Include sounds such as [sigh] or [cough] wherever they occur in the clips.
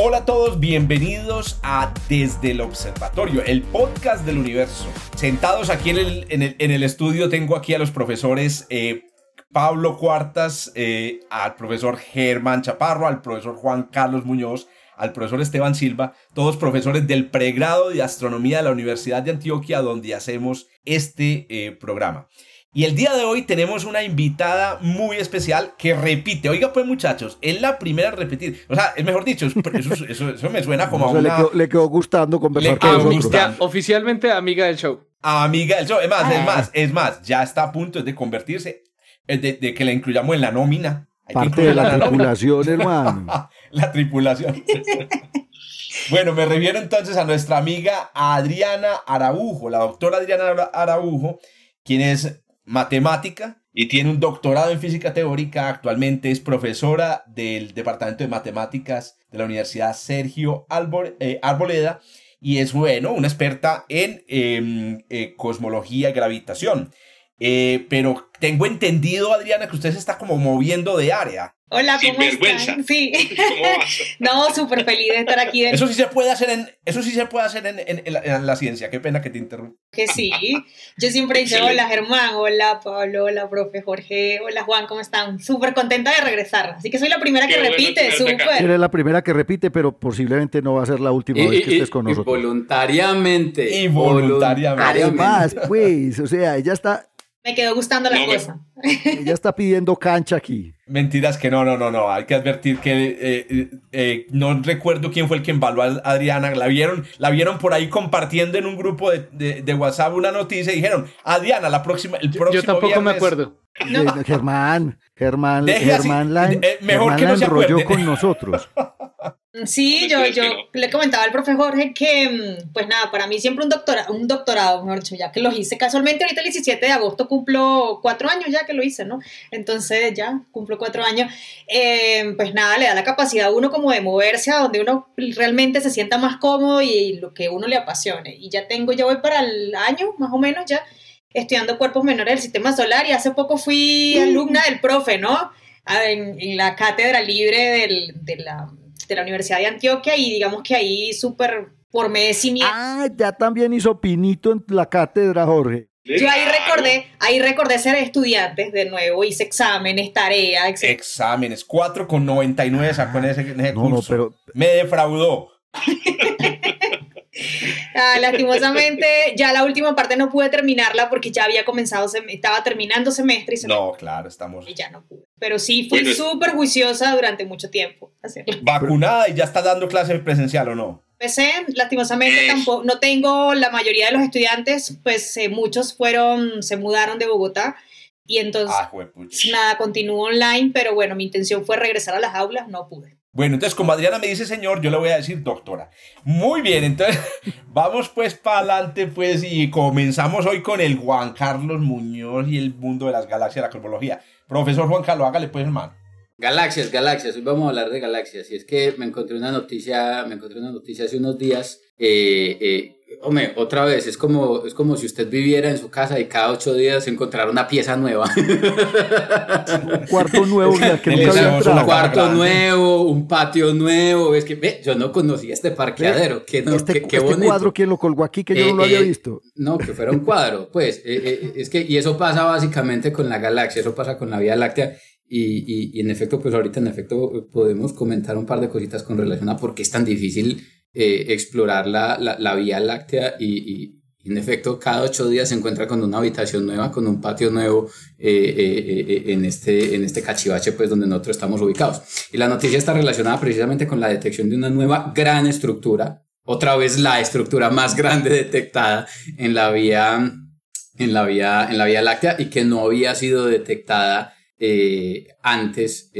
Hola a todos, bienvenidos a Desde el Observatorio, el podcast del universo. Sentados aquí en el, estudio tengo aquí a los profesores eh, Pablo Cuartas, eh, al profesor Germán Chaparro, al profesor Juan Carlos Muñoz, al profesor Esteban Silva, todos profesores del pregrado de astronomía de la Universidad de Antioquia, donde hacemos este eh, programa. Y el día de hoy tenemos una invitada muy especial que repite. Oiga, pues muchachos, es la primera a repetir. O sea, es mejor dicho, eso, me suena como [laughs] a una... le, quedó, gustando conversar con nosotros. Oficialmente amiga del show. Amiga del show. Es más, es ah. más, es más, ya está a punto de convertirse, eh, de, que la incluyamos en la nómina. Parte de la, tripulación, [laughs] hermano. la tripulación. [laughs] Bueno, me refiero entonces a nuestra amiga Adriana Araujo, la doctora Adriana Araujo, quien es matemática y tiene un doctorado en física teórica. Actualmente es profesora del Departamento de Matemáticas de la Universidad Sergio eh, Arboleda y es, bueno, una experta en em, eh, cosmología y gravitación. Eh, pero tengo entendido, Adriana, que usted se está como moviendo de área. Hola, ¿cómo están? Sí. [laughs] [laughs] no, súper feliz de estar aquí. Eso sí se puede hacer en, eso sí se puede hacer en, la, ciencia. Qué pena que te interrumpa. Que sí. Yo siempre digo hola Germán, hola Pablo, hola profe Jorge, hola Juan, ¿cómo están? Súper contenta de regresar. Así que soy la primera que repite, súper. Eres la primera que repite, pero posiblemente no va a ser la última vez que estés con nosotros. voluntariamente. Y voluntariamente. Además, pues, o sea, ella está me quedó gustando la cosa. [laughs] Ella está pidiendo cancha aquí. Mentiras que no, no, no, no. Hay que advertir que eh, eh, eh, no recuerdo quién fue el que embaló a Adriana. La vieron, la vieron por ahí compartiendo en un grupo de, WhatsApp una noticia y dijeron, Adriana, la próxima, el próximo Yo tampoco me acuerdo. Germán, Germán, Germán, la, mejor que no se enrolló con nosotros. [laughs] Sí, yo, yo le comentaba al profe Jorge que, mm, pues nada, para mí siempre un, doctora, un doctorado, mejor dicho, ya que lo hice casualmente ahorita el 17 de agosto cumplo cuatro años ya que lo hice, ¿no? Entonces ya cumplo cuatro años. Eh, pues nada, le da la capacidad a uno como de moverse a donde uno realmente se sienta más cómodo y lo que uno le apasione. Y ya tengo, ya voy para el año, más o menos ya, estudiando cuerpos menores del sistema solar y hace poco fui mm. alumna del profe, ¿no? En, en la cátedra libre del, de la de la Universidad de Antioquia y digamos que ahí súper por merecimiento. Ah, ya también hizo pinito en la cátedra, Jorge. Yo ahí recordé, ahí recordé ser estudiante de nuevo, hice exámenes, tareas, etc. Exámenes, 4,99 sacó en ese, en ese curso. No, pero... Me defraudó. [laughs] Ah, lastimosamente, ya la última parte no pude terminarla porque ya había comenzado, estaba terminando semestre y se No, claro, estamos. Y ya no pude. Pero sí, fui súper juiciosa durante mucho tiempo. ¿Vacunada y ya está dando clases presencial o no? Empecé, lastimosamente tampoco, no tengo la mayoría de los estudiantes, pues eh, muchos fueron, se mudaron de Bogotá y entonces ah, nada, continúo online, pero bueno, mi intención fue regresar a las aulas, no pude. Bueno, entonces como Adriana me dice señor, yo le voy a decir doctora. Muy bien, entonces [laughs] vamos pues para adelante pues y comenzamos hoy con el Juan Carlos Muñoz y el mundo de las galaxias, la cosmología. Profesor Juan Carlos, hágale pues hermano. Galaxias, galaxias, hoy vamos a hablar de galaxias y es que me encontré una noticia, me encontré una noticia hace unos días eh, eh, Hombre, otra vez, es como, es como si usted viviera en su casa y cada ocho días encontrara una pieza nueva. un cuarto nuevo que [laughs] Un cuarto nuevo, un patio nuevo. Es que ve, yo no conocía este parqueadero. Qué, no, este, qué, este cuadro, ¿quién lo colgó aquí? Que yo no lo había eh, eh, visto. No, que fuera un cuadro. Pues, eh, es que, y eso pasa básicamente con la galaxia, eso pasa con la Vía Láctea. Y, y, y en efecto, pues ahorita en efecto podemos comentar un par de cositas con relación a por qué es tan difícil eh, explorar la, la, Vía Láctea y, en efecto cada ocho días se encuentra con una habitación nueva, con un patio nuevo eh, eh, en, este, en este cachivache pues donde nosotros estamos ubicados. Y la noticia está relacionada precisamente con la detección de una nueva gran estructura, otra vez la estructura más grande detectada en la Vía, en la vía, en la vía Láctea y que no había sido detectada antes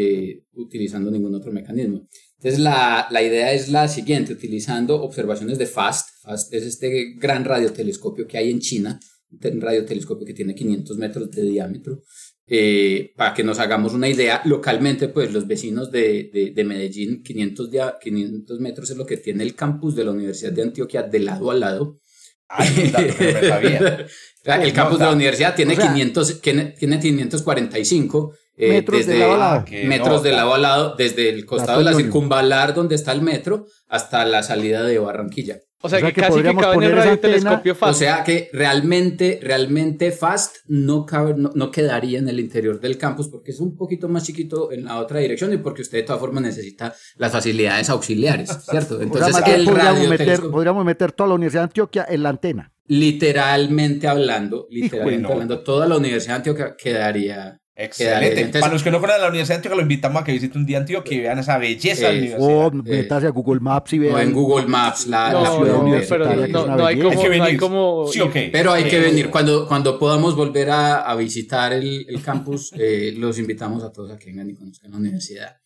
utilizando ningún otro mecanismo. Entonces la, la, idea es la siguiente, utilizando observaciones de FAST, FAST es este gran radiotelescopio que hay en China, un radiotelescopio que tiene 500 metros de diámetro, eh, para que nos hagamos una idea, localmente pues los vecinos de, de, de Medellín, 500, 500 metros es lo que tiene el campus de la Universidad de Antioquia de lado a lado. Ay, [laughs] sabía. el campus de la universidad tiene, 500, tiene, tiene 545 eh, metros de lado a lado. Metros de lado a lado, desde el costado de la circunvalar donde está el metro hasta la salida de Barranquilla. O sea, que, casi que cabe en el radiotelescopio FAST. O sea que realmente, realmente FAST no, cabe, no, quedaría en el interior del campus porque es un poquito más chiquito en la otra dirección y porque usted de todas formas necesita las facilidades auxiliares, ¿cierto? Entonces, el podríamos, meter, podríamos meter toda la Universidad de Antioquia en la antena. Literalmente hablando, literalmente hablando, toda la Universidad de Antioquia quedaría Excelente. Para los que no fueran a la Universidad de Antioquia, lo invitamos a que visiten un día Antioquia y vean esa belleza de la O meterse a Google Maps y vean. O en Google Maps, la, ciudad universitaria. No, no, hay como, hay como... Sí, okay. Pero hay que venir. Cuando, cuando podamos volver a, a visitar el, el campus, [laughs] eh, los invitamos a todos a que vengan y conozcan la universidad.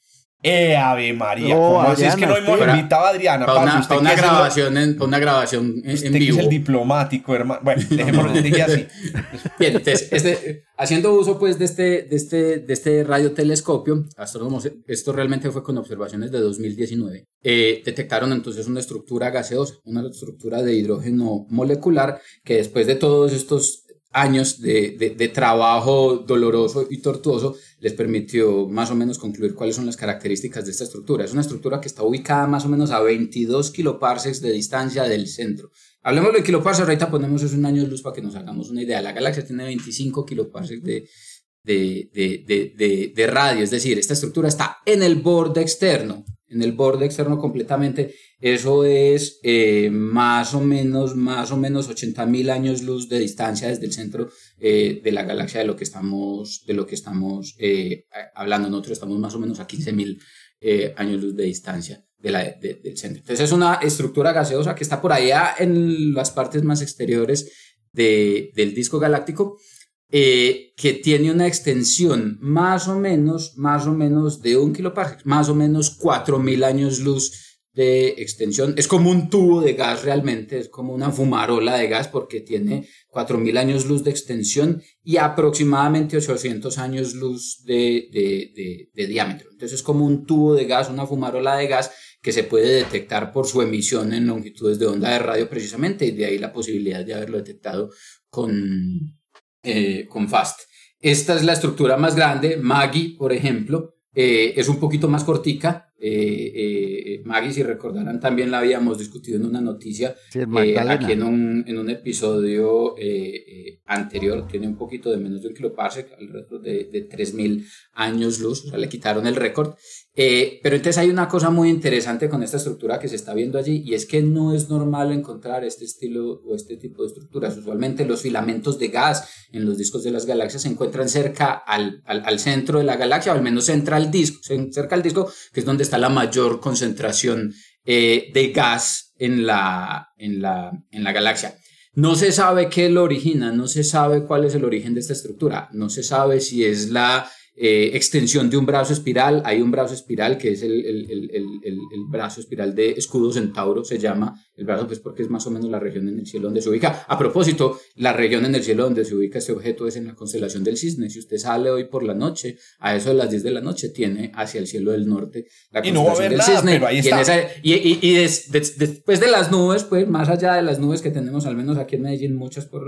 Eh, Ave María, no, ¿cómo así es que no hemos invitado a Adriana? Para una, para una grabación, en, para una grabación en, usted en vivo. Que es el diplomático, hermano. Bueno, [laughs] dejémoslo dije así. [laughs] Bien, entonces, este, haciendo uso pues de este, de este, de este radiotelescopio, astrónomos, esto realmente fue con observaciones de 2019, eh, detectaron entonces una estructura gaseosa, una estructura de hidrógeno molecular que después de todos estos años de, de, trabajo doloroso y tortuoso les permitió más o menos concluir cuáles son las características de esta estructura. Es una estructura que está ubicada más o menos a 22 kiloparsecs de distancia del centro. Hablemos de kiloparsecs, ahorita ponemos eso en años luz para que nos hagamos una idea. La galaxia tiene 25 kiloparsecs de, de, de radio, es decir, esta estructura está en el borde externo en el borde externo completamente, eso es eh, más o menos, más o menos 80 mil años luz de distancia desde el centro eh, de la galaxia de lo que estamos, de lo que estamos eh, hablando. Nosotros estamos más o menos a 15 mil años luz de distancia de la, del centro. Entonces es una estructura gaseosa que está por allá en las partes más exteriores de, del disco galáctico eh, que tiene una extensión más o menos, más o menos de un kiloparsec, más o menos 4.000 años luz de extensión. Es como un tubo de gas realmente, es como una fumarola de gas porque tiene 4.000 años luz de extensión y aproximadamente 800 años luz de, de, de, de, diámetro. Entonces es como un tubo de gas, una fumarola de gas que se puede detectar por su emisión en longitudes de onda de radio precisamente y de ahí la posibilidad de haberlo detectado con, eh, con FAST. Esta es la estructura más grande. Maggie, por ejemplo, eh, es un poquito más cortica. Eh, Maggie, si recordarán, también la habíamos discutido en una noticia aquí en un, en un episodio anterior. Tiene un poquito de menos de un kiloparsec, alrededor de, de 3000 años luz. O sea, le quitaron el récord. Eh, pero entonces hay una cosa muy interesante con esta estructura que se está viendo allí y es que no es normal encontrar este estilo o este tipo de estructuras. Usualmente los filamentos de gas en los discos de las galaxias se encuentran cerca al, al, al centro de la galaxia o al menos cerca al disco, cerca al disco que es donde está la mayor concentración eh, de gas en la, en, la, en la galaxia. No se sabe qué lo origina, no se sabe cuál es el origen de esta estructura, no se sabe si es la eh, extensión de un brazo espiral. Hay un brazo espiral que es el, el, el, el, brazo espiral de escudo centauro, se llama el brazo, pues porque es más o menos la región en el cielo donde se ubica. A propósito, la región en el cielo donde se ubica este objeto es en la constelación del cisne. Si usted sale hoy por la noche, a eso de las 10 de la noche, tiene hacia el cielo del norte la constelación del cisne. Pero ahí está. Y, y, y, después de las nubes, pues más allá de las nubes que tenemos, al menos aquí en Medellín, muchas por,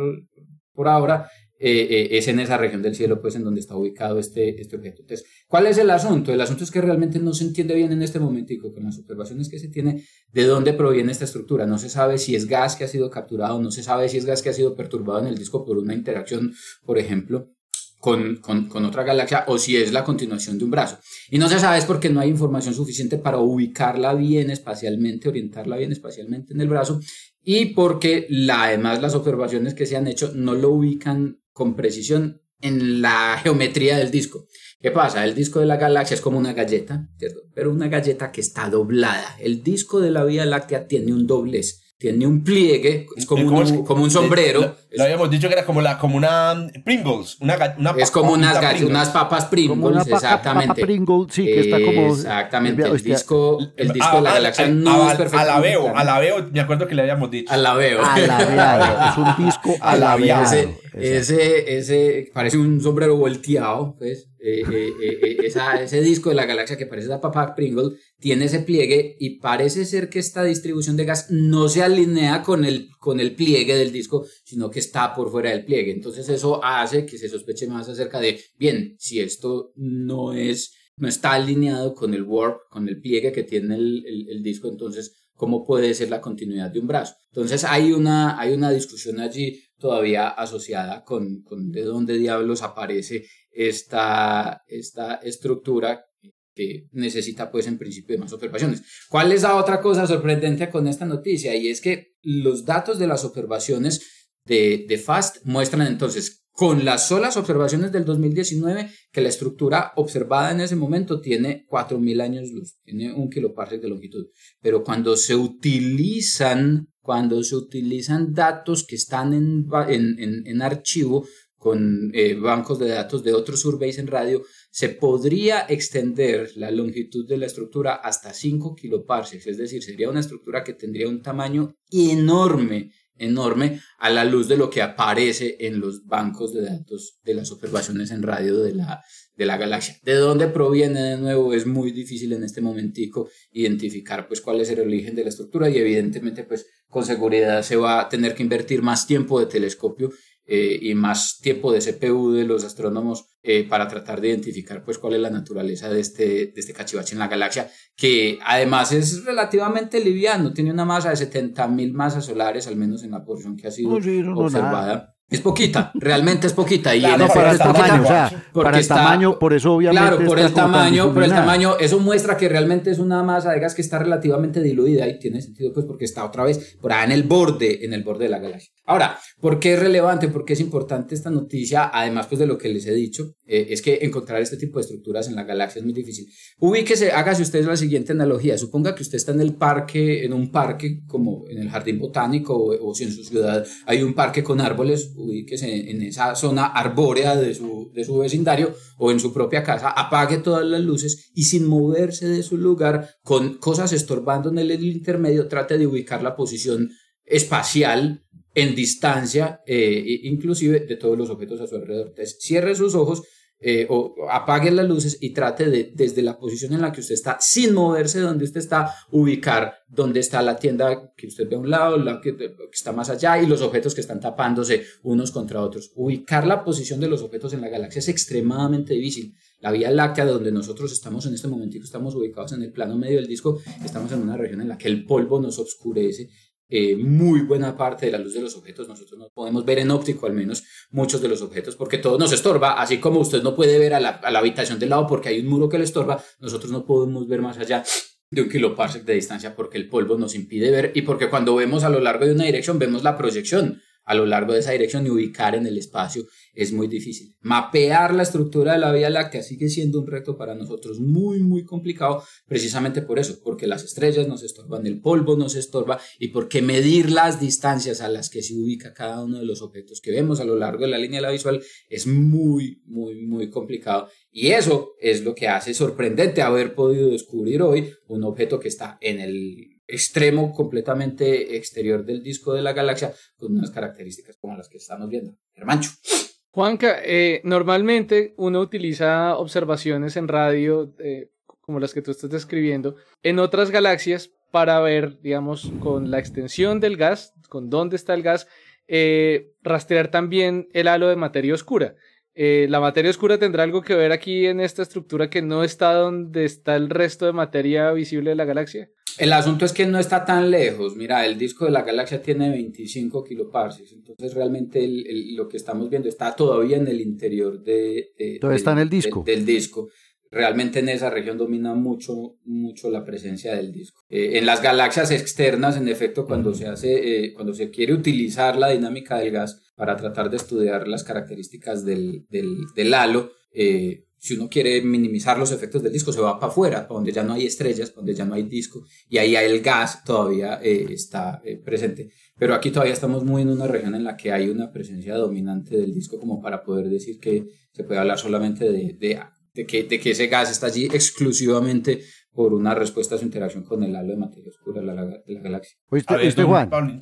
por ahora, eh, eh, es en esa región del cielo, pues, en donde está ubicado este, este objeto. Entonces, ¿cuál es el asunto? El asunto es que realmente no se entiende bien en este momentico, con las observaciones que se tiene, de dónde proviene esta estructura. No se sabe si es gas que ha sido capturado, no se sabe si es gas que ha sido perturbado en el disco por una interacción, por ejemplo, con, con, con, otra galaxia o si es la continuación de un brazo. Y no se sabe es porque no hay información suficiente para ubicarla bien espacialmente, orientarla bien espacialmente en el brazo y porque además las observaciones que se han hecho no lo ubican con precisión en la [laughs] geometría del disco. ¿Qué pasa? El disco de la galaxia es como una galleta, ¿cierto? Pero una galleta que está doblada. El disco de la Vía Láctea tiene un doblez tiene un pliegue, es como, un, como un sombrero. Lo, habíamos dicho que era como, la, como una Pringles, una, Es como unas, unas papas Pringles, exactamente. Papa Pringles, sí, que está como... Exactamente, el disco, el disco de la galaxia no es perfecto. Alabeo, alabeo, me acuerdo que le habíamos dicho. Alabeo. Alabeado, es un disco [laughs] alabeado. Ese, ese, ese, parece un sombrero volteado, pues. Eh, eh, eh, esa, ese disco de la galaxia que parece la papa Pringle tiene ese pliegue y parece ser que esta distribución de gas no se alinea con el, con el pliegue del disco, sino que está por fuera del pliegue. Entonces eso hace que se sospeche más acerca de, bien, si esto no es, no está alineado con el warp, con el pliegue que tiene el, el, disco, entonces cómo puede ser la continuidad de un brazo. Entonces hay una, hay una discusión allí todavía asociada con, con de dónde diablos aparece esta, esta estructura que necesita pues en principio de más observaciones. ¿Cuál es la otra cosa sorprendente con esta noticia? Y es que los datos de las observaciones de, de FAST muestran entonces con las solas observaciones del 2019 que la estructura observada en ese momento tiene 4.000 años luz, tiene un kiloparsec de longitud. Pero cuando se utilizan, cuando se utilizan datos que están en, en, en archivo, con eh, bancos de datos de otros surveys en radio, se podría extender la longitud de la estructura hasta 5 kiloparsecs, es decir, sería una estructura que tendría un tamaño enorme, enorme a la luz de lo que aparece en los bancos de datos de las observaciones en radio de la, de la galaxia. ¿De dónde proviene de nuevo? Es muy difícil en este momentico identificar pues cuál es el origen de la estructura y evidentemente pues con seguridad se va a tener que invertir más tiempo de telescopio eh, y más tiempo de CPU de los astrónomos eh, para tratar de identificar pues cuál es la naturaleza de este, de este cachivache en la galaxia, que además es relativamente liviano, tiene una masa de 70.000 masas solares, al menos en la porción que ha sido observada. Es poquita, realmente es poquita. Y claro, para el tamaño, o sea, para el tamaño, por eso obviamente. Claro, por el tamaño, por el tamaño, eso muestra que realmente es una masa de gas que está relativamente diluida y tiene sentido, pues, porque está otra vez por ahí en el borde, en el borde de la galaxia. Ahora, ¿por qué es relevante? ¿Por qué es importante esta noticia? Además, pues, de lo que les he dicho, eh, es que encontrar este tipo de estructuras en la galaxia es muy difícil. Ubíquese, hágase ustedes la siguiente analogía. Suponga que usted está en el parque, en un parque como en el jardín botánico o, o si en su ciudad hay un parque con árboles ubíquese en esa zona arbórea de su, de su vecindario o en su propia casa, apague todas las luces y sin moverse de su lugar, con cosas estorbando en el intermedio, trate de ubicar la posición espacial en distancia, eh, inclusive de todos los objetos a su alrededor. Entonces, cierre sus ojos eh, o apague las luces y trate de, desde la posición en la que usted está, sin moverse de donde usted está, ubicar dónde está la tienda que usted ve a un lado, la que, que, está más allá y los objetos que están tapándose unos contra otros. Ubicar la posición de los objetos en la galaxia es extremadamente difícil. La Vía Láctea, donde nosotros estamos en este momento, estamos ubicados en el plano medio del disco, estamos en una región en la que el polvo nos oscurece eh, muy buena parte de la luz de los objetos. Nosotros no podemos ver en óptico al menos muchos de los objetos porque todo nos estorba, así como usted no puede ver a la, a la habitación del lado porque hay un muro que le estorba, nosotros no podemos ver más allá de un kiloparsec de distancia porque el polvo nos impide ver y porque cuando vemos a lo largo de una dirección vemos la proyección a lo largo de esa dirección y ubicar en el espacio es muy difícil. Mapear la estructura de la Vía Láctea sigue siendo un reto para nosotros muy, muy complicado, precisamente por eso, porque las estrellas nos estorban, el polvo nos estorba y porque medir las distancias a las que se ubica cada uno de los objetos que vemos a lo largo de la línea de la visual es muy, muy, muy complicado. Y eso es lo que hace sorprendente haber podido descubrir hoy un objeto que está en el extremo completamente exterior del disco de la galaxia con unas características como las que estamos viendo. Hermancho. Juanca, eh, normalmente uno utiliza observaciones en radio eh, como las que tú estás describiendo en otras galaxias para ver, digamos, con la extensión del gas, con dónde está el gas, eh, rastrear también el halo de materia oscura. la materia oscura tendrá algo que ver aquí en esta estructura que no está donde está el resto de materia visible de la galaxia. El asunto es que no está tan lejos. Mira, el disco de la galaxia tiene 25 kiloparsecs, entonces realmente lo que estamos viendo está todavía en el interior de, del, está en el disco. del disco. Realmente en esa región domina mucho, mucho la presencia del disco. Eh, en las galaxias externas, en efecto, cuando se hace, eh, cuando se quiere utilizar la dinámica del gas para tratar de estudiar las características del, del, del halo, eh, si uno quiere minimizar los efectos del disco, se va para afuera, donde ya no hay estrellas, donde ya no hay disco, y ahí el gas todavía eh, está eh, presente. Pero aquí todavía estamos muy en una región en la que hay una presencia dominante del disco como para poder decir que se puede hablar solamente de, de, de que, de que ese gas está allí exclusivamente por una respuesta a su interacción con el halo de materia oscura de la, de la galaxia. ¿Oíste, oíste, Juan?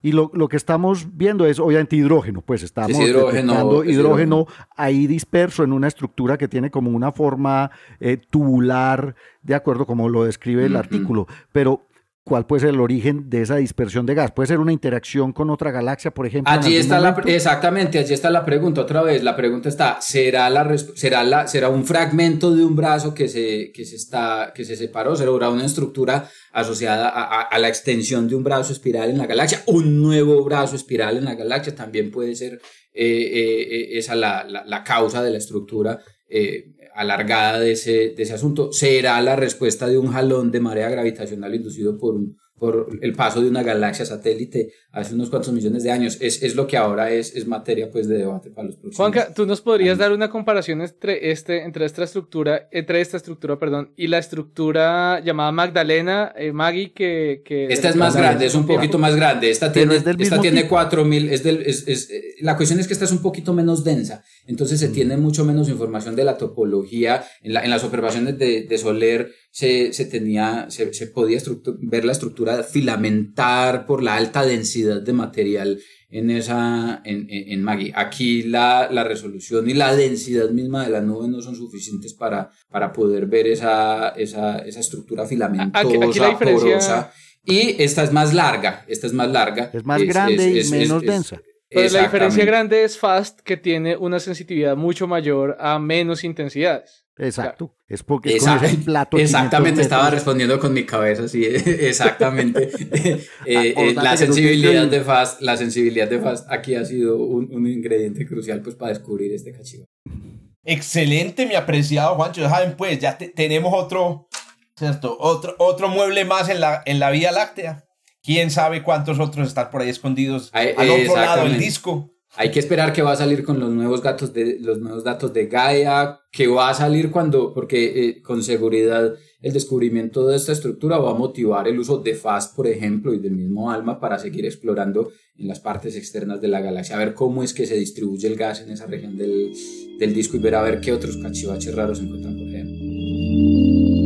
Y lo, lo, que estamos viendo es obviamente hidrógeno, pues estamos es hidrógeno, es hidrógeno, ahí disperso en una estructura que tiene como una forma eh, tubular, de acuerdo como lo describe el artículo, pero cuál puede ser el origen de esa dispersión de gas. Puede ser una interacción con otra galaxia, por ejemplo. Allí está la, exactamente, allí está la pregunta otra vez. La pregunta está, ¿será, la, será, la, será un fragmento de un brazo que se, que se, está, que se separó? ¿Será una estructura asociada a, a, a, la extensión de un brazo espiral en la galaxia? ¿Un nuevo brazo espiral en la galaxia? También puede ser eh, eh, esa la, la, la, causa de la estructura. Eh, alargada de ese, de ese asunto será la respuesta de un jalón de marea gravitacional inducido por, un, por el paso de una galaxia satélite hace unos cuantos millones de años. Es, es lo que ahora es, es materia pues, de debate para los próximos Juanca, ¿tú nos podrías años? dar una comparación entre, este, entre, esta estructura, entre esta estructura perdón, y la estructura llamada Magdalena, eh, Maggie, que, que... Esta es más grande, es un poquito más grande. Esta tiene, es esta tiene 4000, es del, es, es, la cuestión es que esta es un poquito menos densa, entonces se mm. tiene mucho menos información de la topología. En, la, en las observaciones de, de Soler se, se tenía, se, se podía ver la estructura filamentar por la alta densidad de material en esa en, en, en Maggie. Aquí la, la, resolución y la densidad misma de la nube no son suficientes para, para poder ver esa, esa, esa estructura filamentosa, aquí, aquí la diferencia... porosa. Y esta es más larga, esta es más larga. Es más es, grande es, y menos densa. Pero la diferencia grande es FAST, que tiene una sensitividad mucho mayor a menos intensidades. Exacto. Es porque es con ese plato. Exactamente, estaba respondiendo con mi cabeza, sí, [laughs] exactamente. [laughs] eh, eh, la sensibilidad de Fast, la sensibilidad de Fast aquí ha sido un, un ingrediente crucial pues para descubrir este cachivo. Excelente, mi apreciado Juancho. Saben, pues, ya te, tenemos otro, ¿cierto? Otro, otro mueble más en la, en la Vía Láctea. Quién sabe cuántos otros están por ahí escondidos Ay, al otro lado del disco. Hay que esperar que va a salir con los nuevos datos de los nuevos datos de Gaia, que va a salir cuando, porque eh, con seguridad el descubrimiento de esta estructura va a motivar el uso de FAST, por ejemplo, y del mismo ALMA para seguir explorando en las partes externas de la galaxia, a ver cómo es que se distribuye el gas en esa región del, del disco y ver a ver qué otros cachivaches raros se encuentran por ejemplo.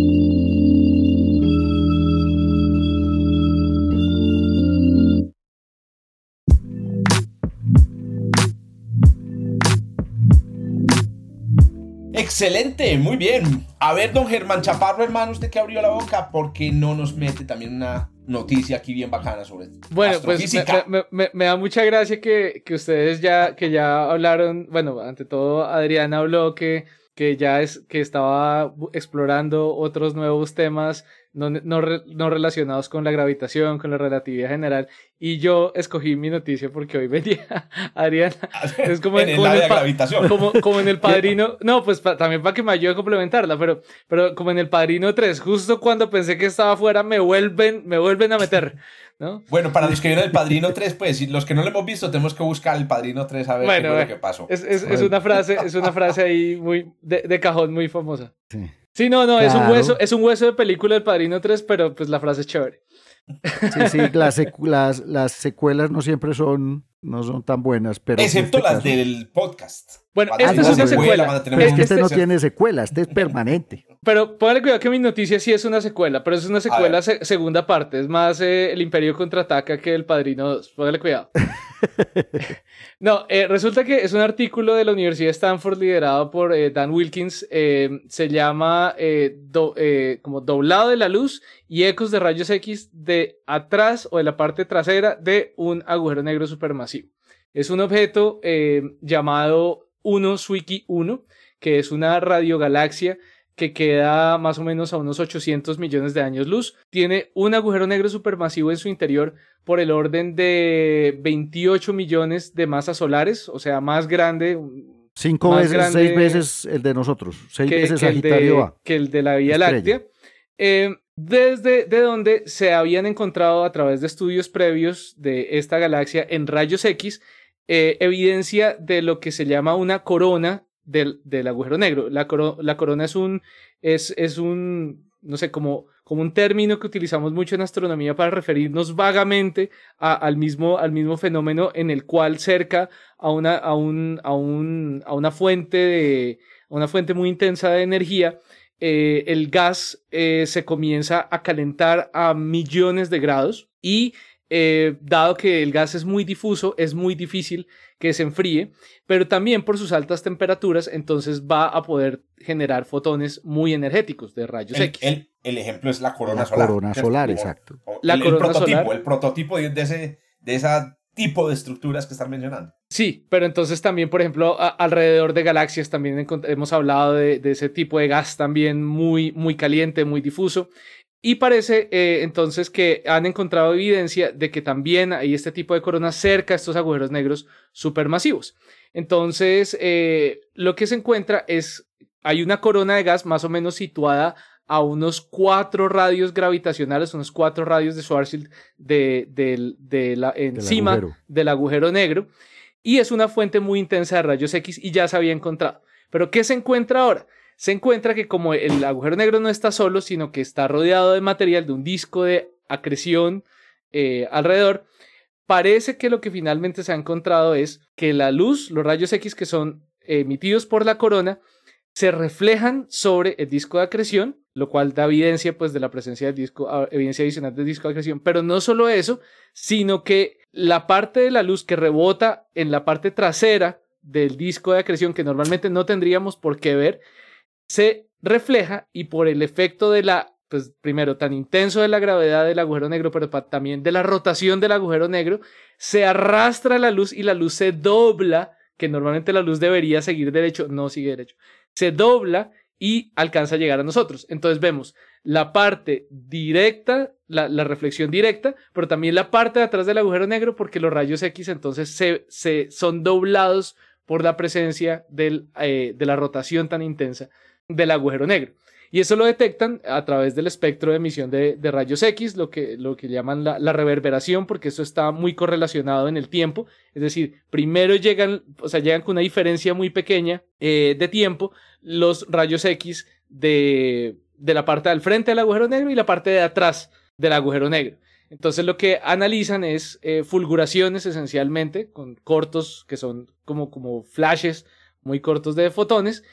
Excelente, muy bien. A ver, don Germán Chaparro, hermano, usted que abrió la boca, ¿por qué no nos mete también una noticia aquí bien bacana sobre Bueno, pues me, me, me, da mucha gracia que, que ustedes ya, que ya hablaron, bueno, ante todo Adriana habló que que ya es que estaba explorando otros nuevos temas no, no, no, relacionados con la gravitación, con la relatividad general. Y yo escogí mi noticia porque hoy venía [laughs] Adriana. [laughs] Es como en, como, el, en gravitación. Como, como, en el [laughs] padrino. No, pues pa, también para que me ayude a complementarla, pero, pero como en el padrino 3, justo cuando pensé que estaba fuera, me vuelven, me vuelven a meter. ¿No? Bueno, para los que vieron el Padrino 3, pues, y los que no lo hemos visto, tenemos que buscar el Padrino 3 a ver bueno, qué, lo que pasó. Es, es, es, una frase, es una frase ahí muy de, de cajón muy famosa. Sí. Sí, no, no, claro. es un hueso, es un hueso de película del Padrino 3, pero pues la frase es chévere. Sí, sí, [laughs] las, secu las, las secuelas no siempre son, no son tan buenas, pero... Excepto este las caso... del podcast. Bueno, esta es una secuela. Pero es que este no tiene secuela, este es permanente. [laughs] Pero póngale cuidado que mi noticia sí es una secuela, pero es una secuela se segunda parte. Es más eh, El Imperio contraataca que El Padrino 2. Póngale cuidado. [laughs] no, eh, resulta que es un artículo de la Universidad de Stanford liderado por eh, Dan Wilkins. Eh, se llama do, como Doblado de la Luz y Ecos de Rayos X de atrás o de la parte trasera de un agujero negro supermasivo. Es un objeto llamado 1 Swiki 1, que es una radiogalaxia que queda más o menos a unos 800 millones de años luz. Tiene un agujero negro supermasivo en su interior por el orden de 28 millones de masas solares, o sea, más grande. Cinco más veces, grande seis veces el de nosotros, seis que, veces que el, de, que el de la Vía Estrella. Láctea. Eh, desde de donde se habían encontrado a través de estudios previos de esta galaxia en rayos X, eh, evidencia de lo que se llama una corona del, del agujero negro. La, la corona es un, es, es un, no sé, como, como un término que utilizamos mucho en astronomía para referirnos vagamente al, mismo, al mismo fenómeno en el cual cerca a una, a un, a un, a una fuente de, una fuente muy intensa de energía, eh, el gas eh, se comienza a calentar a millones de grados y eh, dado que el gas es muy difuso, es muy difícil que se enfríe, pero también por sus altas temperaturas, entonces va a poder generar fotones muy energéticos de rayos el, X. El, ejemplo es la corona la solar. Corona solar, exacto. La el, corona prototipo, solar. el prototipo de, ese, de esa tipo de estructuras que están mencionando. Sí, pero entonces también, por ejemplo, alrededor de galaxias también hemos hablado de, de, ese tipo de gas también muy, muy caliente, muy difuso. Y parece eh, entonces que han encontrado evidencia de que también hay este tipo de coronas cerca a estos agujeros negros supermasivos. Entonces, eh, lo que se encuentra es, hay una corona de gas más o menos situada a unos cuatro radios gravitacionales, unos cuatro radios de Schwarzschild de, de la, encima del agujero. del agujero negro. Y es una fuente muy intensa de rayos X y ya se había encontrado. Pero ¿qué se encuentra ahora? Se encuentra que como el agujero negro no está solo, sino que está rodeado de material de un disco de acreción eh, alrededor, parece que lo que finalmente se ha encontrado es que la luz, los rayos X que son emitidos por la corona, se reflejan sobre el disco de acreción, lo cual da evidencia pues de la presencia del disco, evidencia adicional del disco de acreción, pero no solo eso, sino que la parte de la luz que rebota en la parte trasera del disco de acreción que normalmente no tendríamos por qué ver, se refleja y por el efecto de la, pues primero, tan intenso de la gravedad del agujero negro, pero también de la rotación del agujero negro, se arrastra la luz y la luz se dobla, que normalmente la luz debería seguir derecho, no sigue derecho, se dobla y alcanza a llegar a nosotros. Entonces vemos la parte directa, la, reflexión directa, pero también la parte de atrás del agujero negro, porque los rayos X entonces se, se son doblados por la presencia del, eh, de la rotación tan intensa del agujero negro. Y eso lo detectan a través del espectro de emisión de, rayos X, lo que, lo que llaman la, reverberación, porque eso está muy correlacionado en el tiempo. Es decir, primero llegan, o sea, llegan con una diferencia muy pequeña eh, de tiempo los rayos X de, de la parte del frente del agujero negro y la parte de atrás del agujero negro. Entonces lo que analizan es eh, fulguraciones esencialmente, con cortos que son como, como flashes muy cortos de fotones.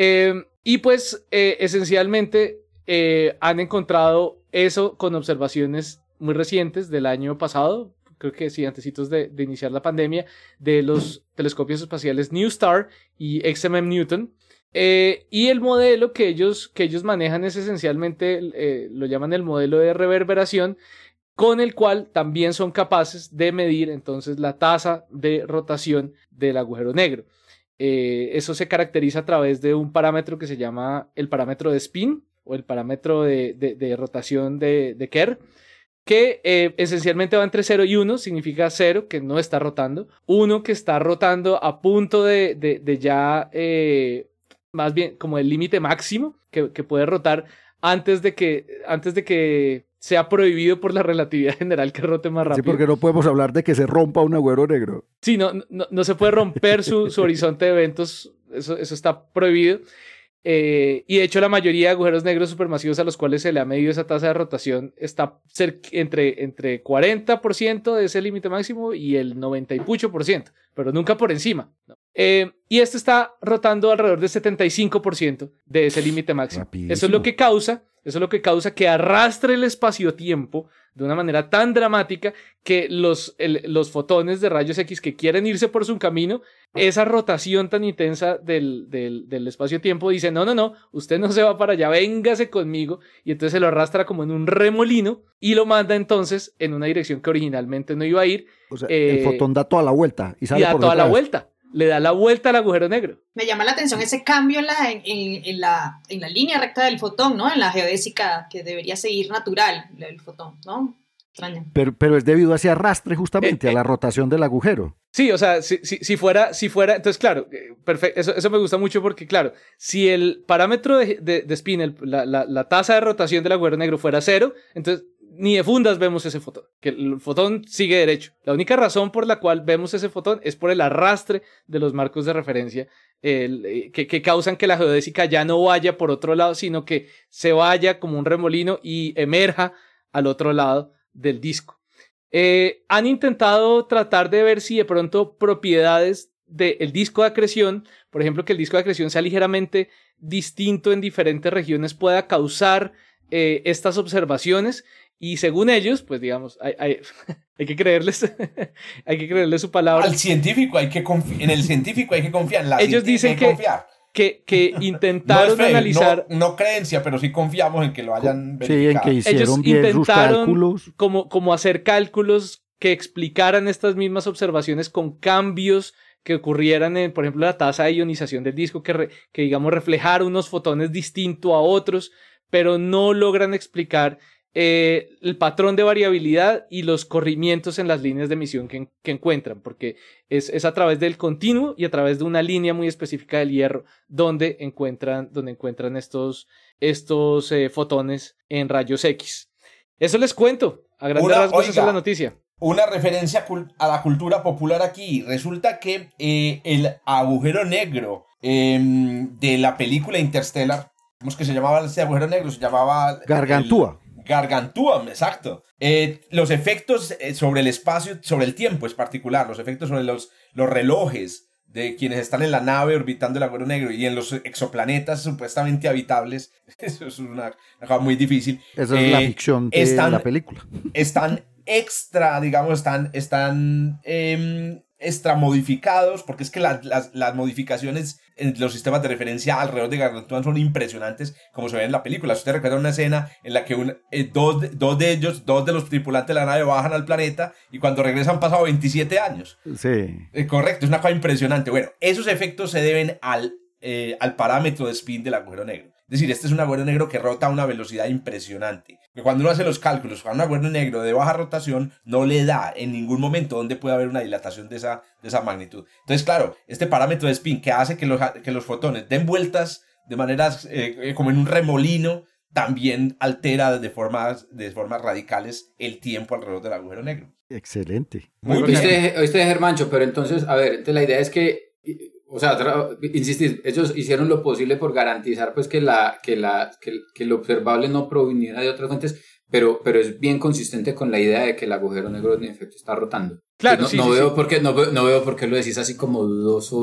Eh, y pues eh, esencialmente eh, han encontrado eso con observaciones muy recientes del año pasado, creo que sí, antecitos de, de iniciar la pandemia, de los telescopios espaciales New Star y XMM Newton. Eh, y el modelo que ellos, que ellos manejan es esencialmente, lo llaman el modelo de reverberación, con el cual también son capaces de medir entonces la tasa de rotación del agujero negro. Eh, eso se caracteriza a través de un parámetro que se llama el parámetro de spin o el parámetro de, rotación de, Kerr, que eh, esencialmente va entre 0 y 1, significa 0 que no está rotando, 1 que está rotando a punto de, ya, eh, más bien como el límite máximo que, que, puede rotar antes de que, antes de que sea prohibido por la relatividad [laughs] general que rote más rápido. Sí, porque no podemos hablar de que se rompa un agujero negro. Sí, no, no, se puede romper su, horizonte de eventos, eso, eso está prohibido. Eh, y de hecho la mayoría de agujeros negros supermasivos a los cuales se le ha medido esa tasa de rotación está entre, entre 40% de ese límite máximo y el 90 y pucho por ciento, pero nunca por encima. Eh, y este está rotando alrededor del 75% de ese límite máximo. Eso es lo que causa eso es lo que causa que arrastre el espacio-tiempo de una manera tan dramática que los, los fotones de rayos X que quieren irse por su camino, esa rotación tan intensa del, del, espacio-tiempo dice, no, no, no, usted no se va para allá, véngase conmigo. Y entonces se lo arrastra como en un remolino y lo manda entonces en una dirección que originalmente no iba a ir. O sea, el eh, fotón da toda la vuelta y sale y da toda la vuelta le da la vuelta al agujero negro. Me llama la atención ese cambio en la, en, la, en la línea recta del fotón, ¿no? En la geodésica que debería seguir natural el fotón, ¿no? Extraño. Pero, pero es debido a ese arrastre justamente, eh, a la rotación del agujero. Sí, o sea, si, si, si, fuera, si fuera, entonces claro, eh, perfecto, eso, eso, me gusta mucho porque claro, si el parámetro de, de, spin, la, la, la, tasa de rotación del agujero negro fuera cero, entonces ni de fundas vemos ese fotón, que el fotón sigue derecho. La única razón por la cual vemos ese fotón es por el arrastre de los marcos de referencia eh, que, causan que la geodésica ya no vaya por otro lado, sino que se vaya como un remolino y emerja al otro lado del disco. Eh, han intentado tratar de ver si de pronto propiedades del disco de acreción, por ejemplo, que el disco de acreción sea ligeramente distinto en diferentes regiones, pueda causar eh, estas observaciones y según ellos, pues digamos, hay, hay, [laughs] que creerles, [laughs] hay que creerles su palabra. Al científico hay que en el científico hay que confiar. En la ellos dicen que, que, que, [laughs] intentaron analizar. No, creencia, pero sí confiamos en que lo hayan Sí, en que hicieron ellos bien intentaron cálculos. Como, como hacer cálculos que explicaran estas mismas observaciones con cambios que ocurrieran en, por ejemplo, la tasa de ionización del disco, que, que digamos reflejar unos fotones distintos a otros pero no logran explicar eh, el patrón de variabilidad y los corrimientos en las líneas de emisión que, encuentran, porque es, a través del continuo y a través de una línea muy específica del hierro donde encuentran, donde encuentran estos, estos eh, fotones en rayos X. Eso les cuento, a grandes rasgos esa es la noticia. Una referencia a la cultura popular aquí. Resulta que eh, el agujero negro em, de la película Interstellar ¿Cómo es que se llamaba ese agujero negro? Se llamaba... Gargantúa. Gargantúa, exacto. Eh, los efectos eh, sobre el espacio, sobre el tiempo es particular, los efectos sobre los, los relojes de quienes están en la nave orbitando el agujero negro y en los exoplanetas supuestamente habitables, [laughs] eso es una, cosa muy difícil. Esa es la eh, ficción de la película. Están extra, digamos, están, están em, extramodificados, porque es que las, las, modificaciones en los sistemas de referencia alrededor de Gargantuan son impresionantes, como se ve en la película. usted recuerda una escena en la que eh, dos, dos, de ellos, dos de los tripulantes de la nave bajan al planeta y cuando regresan han pasado 27 años. Sí. Eh, correcto, es una cosa impresionante. Bueno, esos efectos se deben al, eh, al parámetro de spin del agujero negro. Es decir, este es un agujero negro que rota a una velocidad impresionante. Que cuando uno hace los cálculos con un agujero negro de baja rotación, no le da en ningún momento donde puede haber una dilatación de esa, de esa magnitud. Entonces, claro, este parámetro de spin que hace que los, que los fotones den vueltas de maneras eh, eh, como en un remolino, también altera de formas, de formas radicales el tiempo alrededor del agujero negro. Excelente. Muy bien. Oíste, Germancho, pero entonces, a ver, la idea es que o sea, insistir, ellos hicieron lo posible por garantizar pues que, la, que, la, que, lo observable no proviniera de otras fuentes, pero, pero es bien consistente con la idea de que el agujero negro en efecto está rotando. Claro, no, sí, no veo Por qué, no, no, veo por qué lo decís así como dudoso.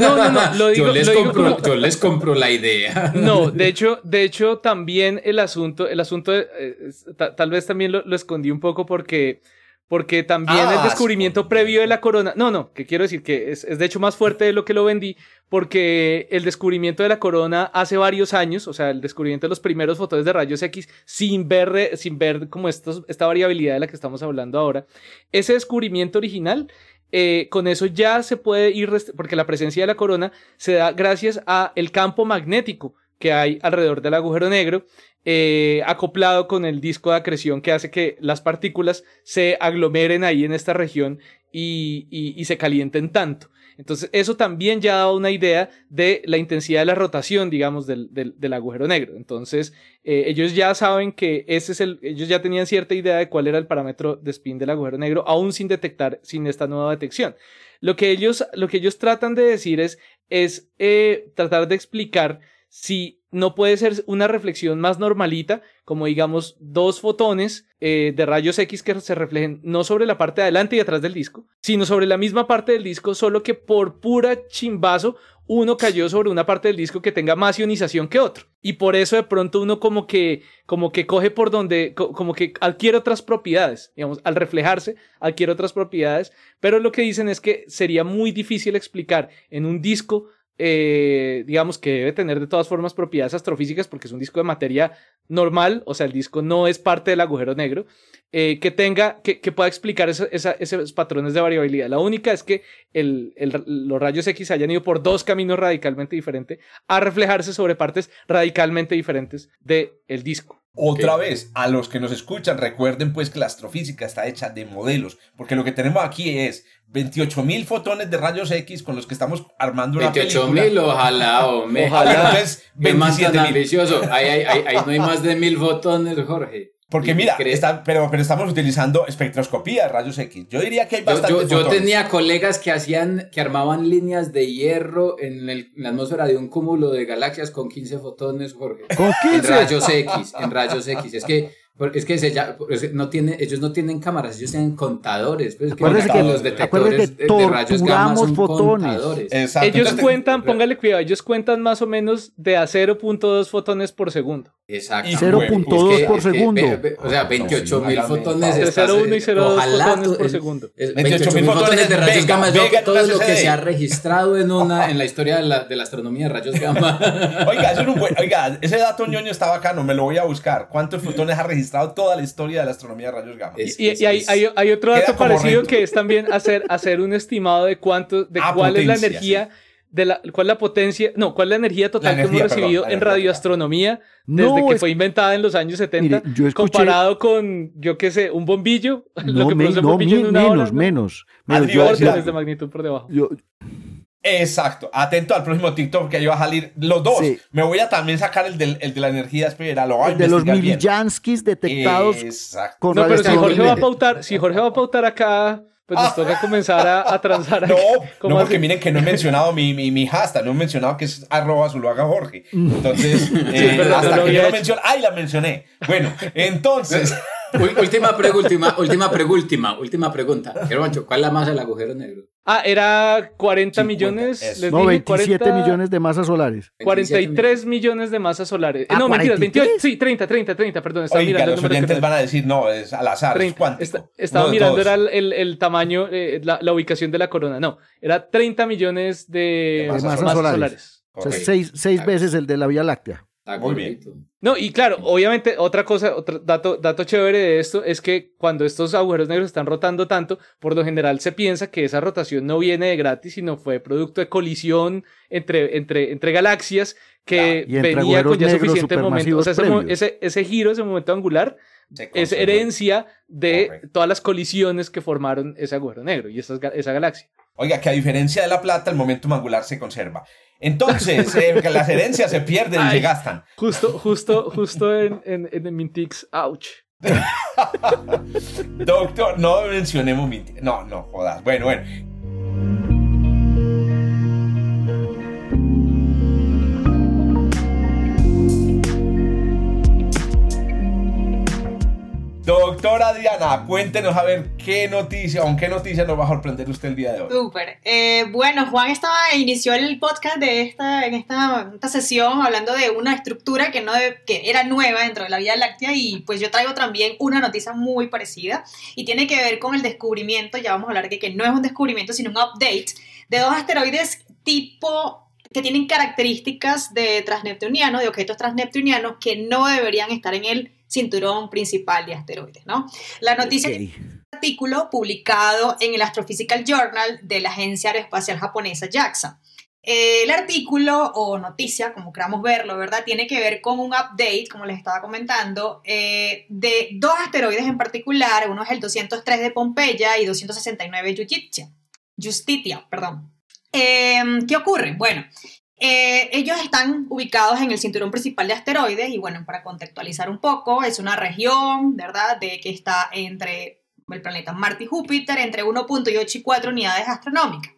No, no, no, lo [laughs] digo, yo, les compro, yo les compro la idea. No, de hecho, de hecho también el asunto, el asunto, eh, tal vez también lo, lo escondí un poco porque porque también el ah, descubrimiento previo de la corona, no, no, que quiero decir que es, de hecho más fuerte de lo que lo vendí, porque el descubrimiento de la corona hace varios años, o sea, el descubrimiento de los primeros fotones de rayos X sin ver, sin ver como estos, esta variabilidad de la que estamos hablando ahora, ese descubrimiento original, eh, con eso ya se puede ir, porque la presencia de la corona se da gracias a el campo magnético que hay alrededor del agujero negro eh, acoplado con el disco de acreción que hace que las partículas se aglomeren ahí en esta región y, se calienten tanto. Entonces, eso también ya da una idea de la intensidad de la rotación, digamos, del, agujero negro. Entonces, eh, ellos ya saben que ese es el, ellos ya tenían cierta idea de cuál era el parámetro de spin del agujero negro, aún sin detectar, sin esta nueva detección. Lo que ellos, lo que ellos tratan de decir es, es eh, tratar de explicar si no puede ser una reflexión más normalita, como digamos dos fotones eh, de rayos X que se reflejen no sobre la parte de adelante y atrás del disco, sino sobre la misma parte del disco, solo que por pura chimbazo uno cayó sobre una parte del disco que tenga más ionización que otro. Y por eso de pronto uno como que, como que coge por donde, como que adquiere otras propiedades, digamos, al reflejarse adquiere otras propiedades, pero lo que dicen es que sería muy difícil explicar en un disco eh, digamos que debe tener de todas formas propiedades astrofísicas porque es un disco de materia normal, o sea, el disco no es parte del agujero negro, eh, que tenga, que, pueda explicar esos patrones de variabilidad. La única es que los rayos X hayan ido por dos caminos radicalmente diferentes a reflejarse sobre partes radicalmente diferentes del el disco. Otra vez, a los que nos escuchan, recuerden pues que la astrofísica está hecha de modelos, porque lo que tenemos aquí es 28 mil fotones de rayos X con los que estamos armando una 28 mil, ojalá, [laughs] hombre. Ojalá. Entonces, 27 ambicioso. Ahí, ahí, ahí, no hay más de mil fotones, Jorge. Porque mira, está, pero, pero estamos utilizando espectroscopía rayos X. Yo diría que hay bastante. Yo, yo, tenía colegas que hacían, que armaban líneas de hierro en, el, en, la atmósfera de un cúmulo de galaxias con 15 fotones, Jorge. ¿Con 15? En rayos X, en rayos X. Es que porque es que se ya, no tiene, ellos no tienen cámaras, ellos tienen contadores. Pues, acuérdense que, los detectores que de rayos gamma son fotones. contadores. Exacto. Ellos Entonces, cuentan, póngale cuidado, ellos cuentan más o menos de a 0.2 fotones por segundo. Exacto. Y 0.2 es que, por segundo. Que, ve, ve, o sea, 28 mil fotones. De 0.1 y 0.2 fotones por segundo. 28 mil fotones de rayos gamma es todo lo que se ha registrado en una [laughs] en la historia de la, de la astronomía de rayos gamma. oiga, eso es un buen, oiga, ese dato ñoño está bacano, me lo voy a buscar. ¿Cuántos [laughs] fotones ha registrado? Toda la historia de la astronomía de rayos gamma. Es, y, es, y hay, hay, hay, otro dato parecido que es también hacer, hacer un estimado de cuánto, de ah, cuál potencia, es la energía. Sí. De la, ¿Cuál es la potencia? No, ¿cuál es la energía total la energía, que hemos recibido perdón, en radioastronomía desde no, que es, fue inventada en los años 70? Mire, escuché, comparado con, yo qué sé, un bombillo. [laughs] No, lo que me, no, bombillo en una menos, hora, menos, menos. Yo, yo, de magnitud por debajo. Yo, Exacto, atento al próximo TikTok que ahí va a salir los dos. Sí. Me voy a también sacar el, del, el de la energía espera, lo el de los Millijanskis detectados Exacto. con No, pero si Jorge va a pautar, si Jorge va a pautar acá, pues nos toca comenzar a, a transar. [laughs] No, no porque miren que no he mencionado mi, mi, mi hashtag, no he mencionado que es arroba Zuluaga Jorge. [laughs] Entonces, eh, sí, hasta no que yo lo mencioné, ¡ay, la mencioné! Bueno, [laughs] entonces... última pregunta, última pregunta, última pregunta. Germancho, ¿cuál es la masa del agujero negro? Ah, era 40 50, millones. Les no, 27 40, millones de masas solares. 43 millones de masas solares. Ah, no, mentiras, 28. Sí, 30, 30, 30, perdón. Estaba Oiga, mirando los oyentes van a decir, no, es al azar. 30, es cuántico. Está, estaba no, mirando, era el, el, el tamaño, eh, la, la, ubicación de la corona. No, era 30 millones de, de masas, masas, solares. solares. O sea, seis, seis veces el de la Vía Láctea. Ah, Muy bien. No, y claro, obviamente otra cosa, otro dato, dato chévere de esto es que cuando estos agujeros negros están rotando tanto, por lo general se piensa que esa rotación no viene de gratis, sino fue producto de colisión entre, entre, entre galaxias que ah, venía con ya suficiente momento. O sea, ese, ese, ese, giro, ese momento angular, es herencia de Correcto. todas las colisiones que formaron ese agujero negro y esa, esa galaxia. Oiga, que a diferencia de la plata, el momento angular se conserva. Entonces, eh, las herencias se pierden Ay, y se gastan. Justo, justo, justo en, en, en el Mintix, ouch. [laughs] Doctor, no mencionemos Mintix. No, no, jodas. Bueno, bueno. Doctora Diana, cuéntenos a ver qué noticia, o qué noticia nos va a sorprender usted el día de hoy. Súper. Eh, bueno, Juan estaba, inició el podcast de esta, en esta, esta, sesión hablando de una estructura que, no de, que era nueva dentro de la Vía Láctea y pues yo traigo también una noticia muy parecida y tiene que ver con el descubrimiento, ya vamos a hablar de que no es un descubrimiento sino un update de dos asteroides tipo que tienen características de transneptuniano, de objetos transneptunianos que no deberían estar en el cinturón principal de asteroides, ¿no? La noticia okay. es un artículo publicado en el Astrophysical Journal de la Agencia Aeroespacial Japonesa JAXA. Eh, el artículo o noticia, como queramos verlo, ¿verdad? Tiene que ver con un update, como les estaba comentando, eh, de dos asteroides en particular. Uno es el 203 de Pompeya y 269 Justitia. Justitia, perdón. Eh, ¿Qué ocurre? Bueno, eh, ellos están ubicados en el cinturón principal de asteroides y bueno, para contextualizar un poco, es una región, ¿verdad?, de que está entre el planeta Marte y Júpiter, entre 1.8 y 4 unidades astronómicas.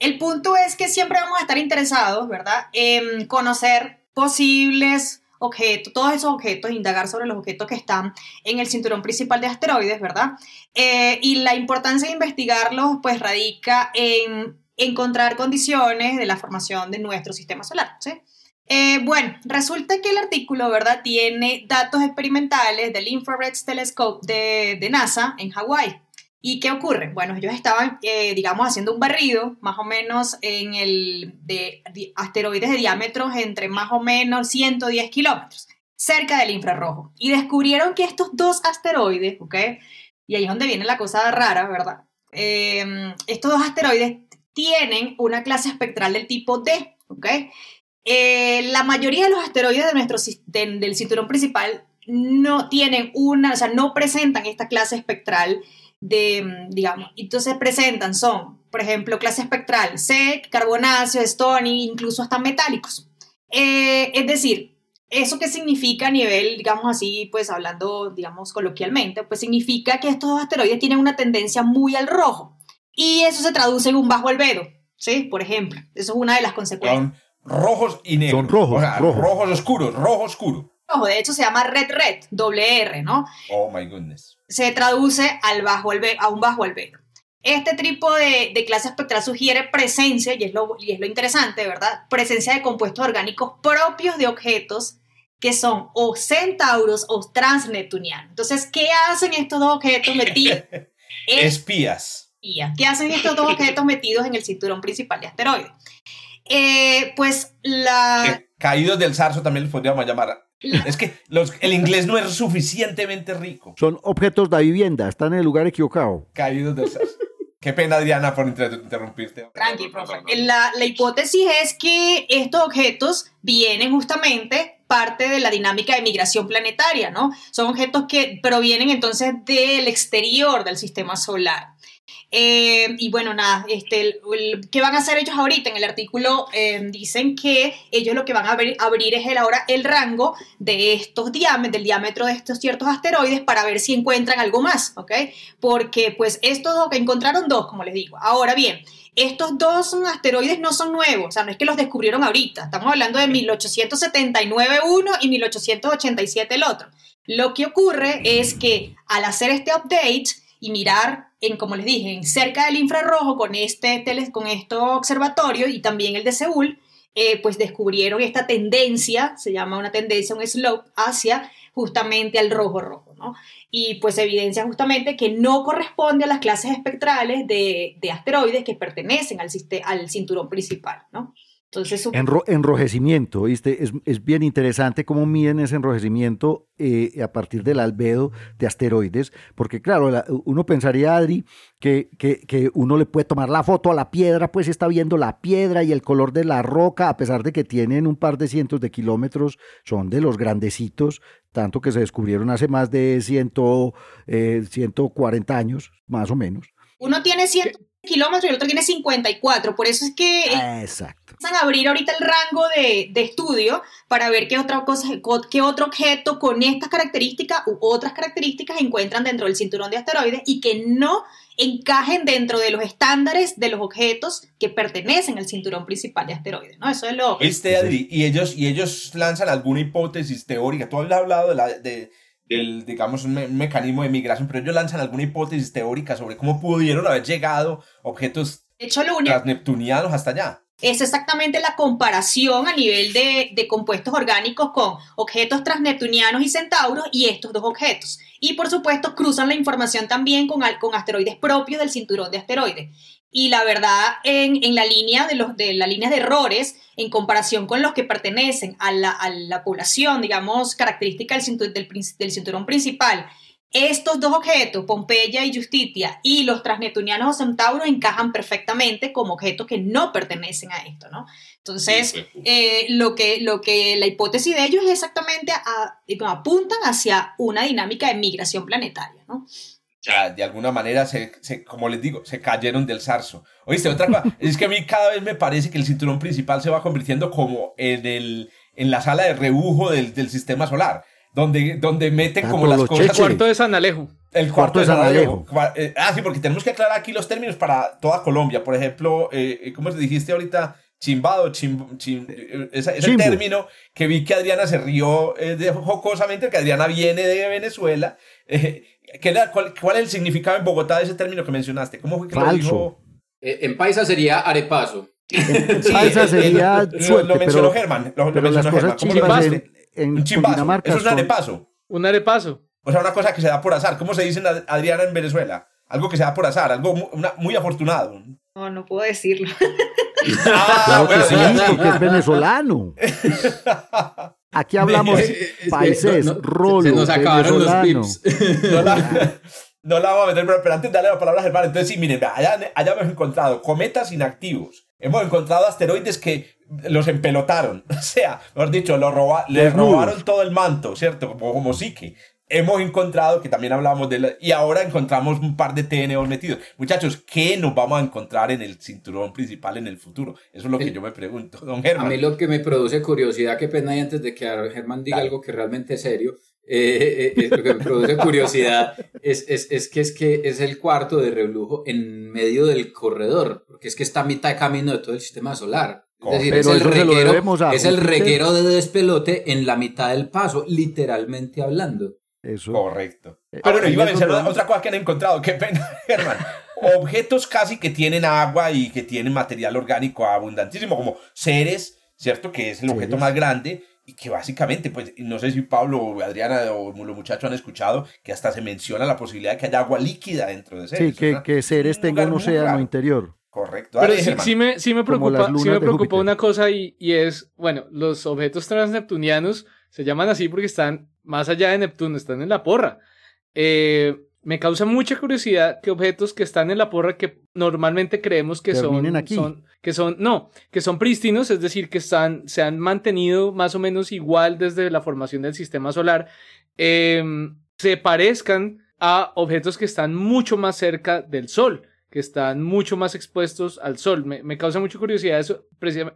El punto es que siempre vamos a estar interesados, ¿verdad?, en conocer posibles objetos, todos esos objetos, indagar sobre los objetos que están en el cinturón principal de asteroides, ¿verdad? Eh, y la importancia de investigarlos, pues radica en encontrar condiciones de la formación de nuestro sistema solar. ¿sí? Eh, bueno, resulta que el artículo, ¿verdad?, tiene datos experimentales del Infrared Telescope de, de NASA en Hawái. ¿Y qué ocurre? Bueno, ellos estaban, eh, digamos, haciendo un barrido más o menos en el de, de asteroides de diámetros entre más o menos 110 kilómetros, cerca del infrarrojo. Y descubrieron que estos dos asteroides, ¿ok? Y ahí es donde viene la cosa rara, ¿verdad? Eh, estos dos asteroides tienen una clase espectral del tipo D, ¿ok? Eh, la mayoría de los asteroides del cinturón principal no tienen una, o sea, no presentan esta clase espectral de, digamos, entonces presentan, son, por ejemplo, clase espectral C, carbonáceo, stony, incluso hasta metálicos. Eh, es decir, ¿Eso qué significa a nivel, digamos así, pues hablando, digamos, coloquialmente? Pues significa que estos asteroides tienen una tendencia muy al rojo. Y eso se traduce en un bajo albedo, ¿sí? Por ejemplo. Eso es una de las consecuencias. Son rojos y negros. Son rojos, O sea, rojos. rojos oscuros, rojo oscuro. Rojo, de hecho se llama red red, doble R, ¿no? Oh my goodness. Se traduce al bajo albe- a un bajo albedo. Este tipo de, de clase espectral sugiere presencia, y es, lo, y es lo interesante, ¿verdad? Presencia de compuestos orgánicos propios de objetos que son o centauros o transneptunianos. Entonces, ¿qué hacen estos dos objetos metidos? [laughs] Espías. Espía. ¿Qué hacen estos dos objetos metidos en el cinturón principal de asteroides? Eh, pues la... Eh, caídos del zarzo también los podríamos llamar. Es que los- el inglés no es suficientemente rico. Son objetos de vivienda, están en el lugar equivocado. Caídos del zarzo. Qué pena, Adriana, por inter- interrumpirte. Tranqui, profe. La, la hipótesis es que estos objetos vienen justamente parte de la dinámica de migración planetaria, ¿no? Son objetos que provienen entonces del exterior del sistema solar. Eh, y bueno, nada, este, ¿qué van a hacer ellos ahorita? En el artículo eh, dicen que ellos lo que van a abrir, abrir es el, ahora el rango de estos diámetros, del diámetro de estos ciertos asteroides para ver si encuentran algo más, ¿ok? Porque pues estos dos, que encontraron dos, como les digo. Ahora bien, estos dos asteroides no son nuevos, o sea, no es que los descubrieron ahorita, estamos hablando de 1879 uno y 1887 el otro. Lo que ocurre es que al hacer este update y mirar en, como les dije, en cerca del infrarrojo con este, tele- con este observatorio y también el de Seúl, eh, pues descubrieron esta tendencia, se llama una tendencia, un slope, hacia justamente al rojo rojo, ¿no? Y pues evidencia justamente que no corresponde a las clases espectrales de, de asteroides que pertenecen al, al cinturón principal, ¿no? Entonces, su- Enro- enrojecimiento, ¿viste? Es, es bien interesante cómo miden ese enrojecimiento eh, a partir del albedo de asteroides, porque claro, la- uno pensaría, Adri, que, que, que uno le puede tomar la foto a la piedra, pues está viendo la piedra y el color de la roca, a pesar de que tienen un par de cientos de kilómetros, son de los grandecitos, tanto que se descubrieron hace más de ciento, eh, 140 años, más o menos. uno tiene 100 kilómetros y el otro tiene 54, por eso es que... eh, Exacto. Empiezan a abrir ahorita el rango de, de estudio para ver qué otra cosa, qué otro objeto con estas características u otras características encuentran dentro del cinturón de asteroides y que no encajen dentro de los estándares de los objetos que pertenecen al cinturón principal de asteroides, ¿no? Eso es lo... ¿Viste, Adri? Y ellos, y ellos lanzan alguna hipótesis teórica. Tú habías hablado de la, de, del, digamos, un me- un mecanismo de migración, pero ellos lanzan alguna hipótesis teórica sobre cómo pudieron haber llegado objetos De hecho, lo único transneptunianos hasta allá. Es exactamente la comparación a nivel de, compuestos orgánicos con objetos transneptunianos y centauros y estos dos objetos. Y por supuesto cruzan la información también con, con asteroides propios del cinturón de asteroides. Y la verdad, en, en la línea de, los, de la línea de errores, en comparación con los que pertenecen a la, a la población, digamos, característica del cinturón principal, estos dos objetos, Pompeya y Justitia, y los transneptunianos o centauros encajan perfectamente como objetos que no pertenecen a esto, ¿no? Entonces, eh, lo, que, lo que la hipótesis de ellos es exactamente a- apuntan hacia una dinámica de migración planetaria, ¿no? sea, de alguna manera, se, se- como les digo, se cayeron del zarzo. Oíste, otra cosa, [laughs] es que a mí cada vez me parece que el cinturón principal se va convirtiendo como en, el, en la sala de rebujo del, del sistema solar, donde, donde meten Ah, como las cosas... cheches. Cuarto de San Alejo. El cuarto, de San Alejo. Eh, ah, sí, porque tenemos que aclarar aquí los términos para toda Colombia. Por ejemplo, eh, ¿cómo se dijiste ahorita? Chimbado, chim, chim- eh, ese término que vi que Adriana se rió eh, de, jocosamente, que Adriana viene de Venezuela. Eh, ¿qué era- cuál, cuál es el significado en Bogotá de ese término que mencionaste? ¿Cómo fue que lo dijo? Eh, en paisa sería arepaso. [laughs] Eh, sería lo- suerte, Lo mencionó pero, Germán. Lo, las mencionó cosas Germán. ¿Cómo lo chimbas dijiste? en, en Un chimbazo. Eso es un arepazo. Un arepazo. O sea, una cosa que se da por azar. ¿Cómo se dice en Adriana en Venezuela? Algo que se da por azar, algo una- muy afortunado. No, no puedo decirlo. [laughs] Ah, Claro que sí, es venezolano. [laughs] Aquí hablamos países, no- Se nos acabaron los pips. No la, no la vamos a meter, pero, antes de darle la palabra a Germán, entonces sí, miren, allá, allá hemos encontrado cometas inactivos. Hemos encontrado asteroides que los empelotaron. [laughs] O sea, mejor dicho, lo roba- le Desnudos. robaron todo el manto, ¿cierto? Como, como psique. hemos encontrado, que también hablábamos de la, y ahora encontramos un par de TNO metidos. Muchachos, ¿qué nos vamos a encontrar en el cinturón principal en el futuro? Eso es lo que yo me pregunto, don Germán. A mí lo que me produce curiosidad, qué pena y antes de que Germán diga algo que realmente es serio, eh, eh, lo que me produce curiosidad es, es, es, que es que es el cuarto de reflujo en medio del corredor, porque es que está a mitad de camino de todo el sistema solar. Es decir, es el, reguero, es el reguero de despelote en la mitad del paso, literalmente hablando. Eso. Correcto. Eh, ah, bueno, iba a decir otra cosa que han encontrado. Qué pena, [laughs] Germán. Objetos casi que tienen agua y que tienen material orgánico abundantísimo, como seres, ¿cierto? Que es el objeto más grande y que básicamente, pues, no sé si Pablo o Adriana o los muchachos han escuchado que hasta se menciona la posibilidad de que haya agua líquida dentro de seres. Sí, que, que seres tengan un océano interior. Correcto. Pero sí, me, sí, me, preocupa, sí me preocupa una cosa y, y es, bueno, los objetos transneptunianos se llaman así porque están más allá de Neptuno, están en la porra. Eh, me causa mucha curiosidad que objetos que están en la porra que normalmente creemos que son, aquí. son, que son, no, que son prístinos, es decir, que están, se han mantenido más o menos igual desde la formación del sistema solar, em, se parezcan a objetos que están mucho más cerca del Sol que están mucho más expuestos al sol. Me, causa mucha curiosidad eso,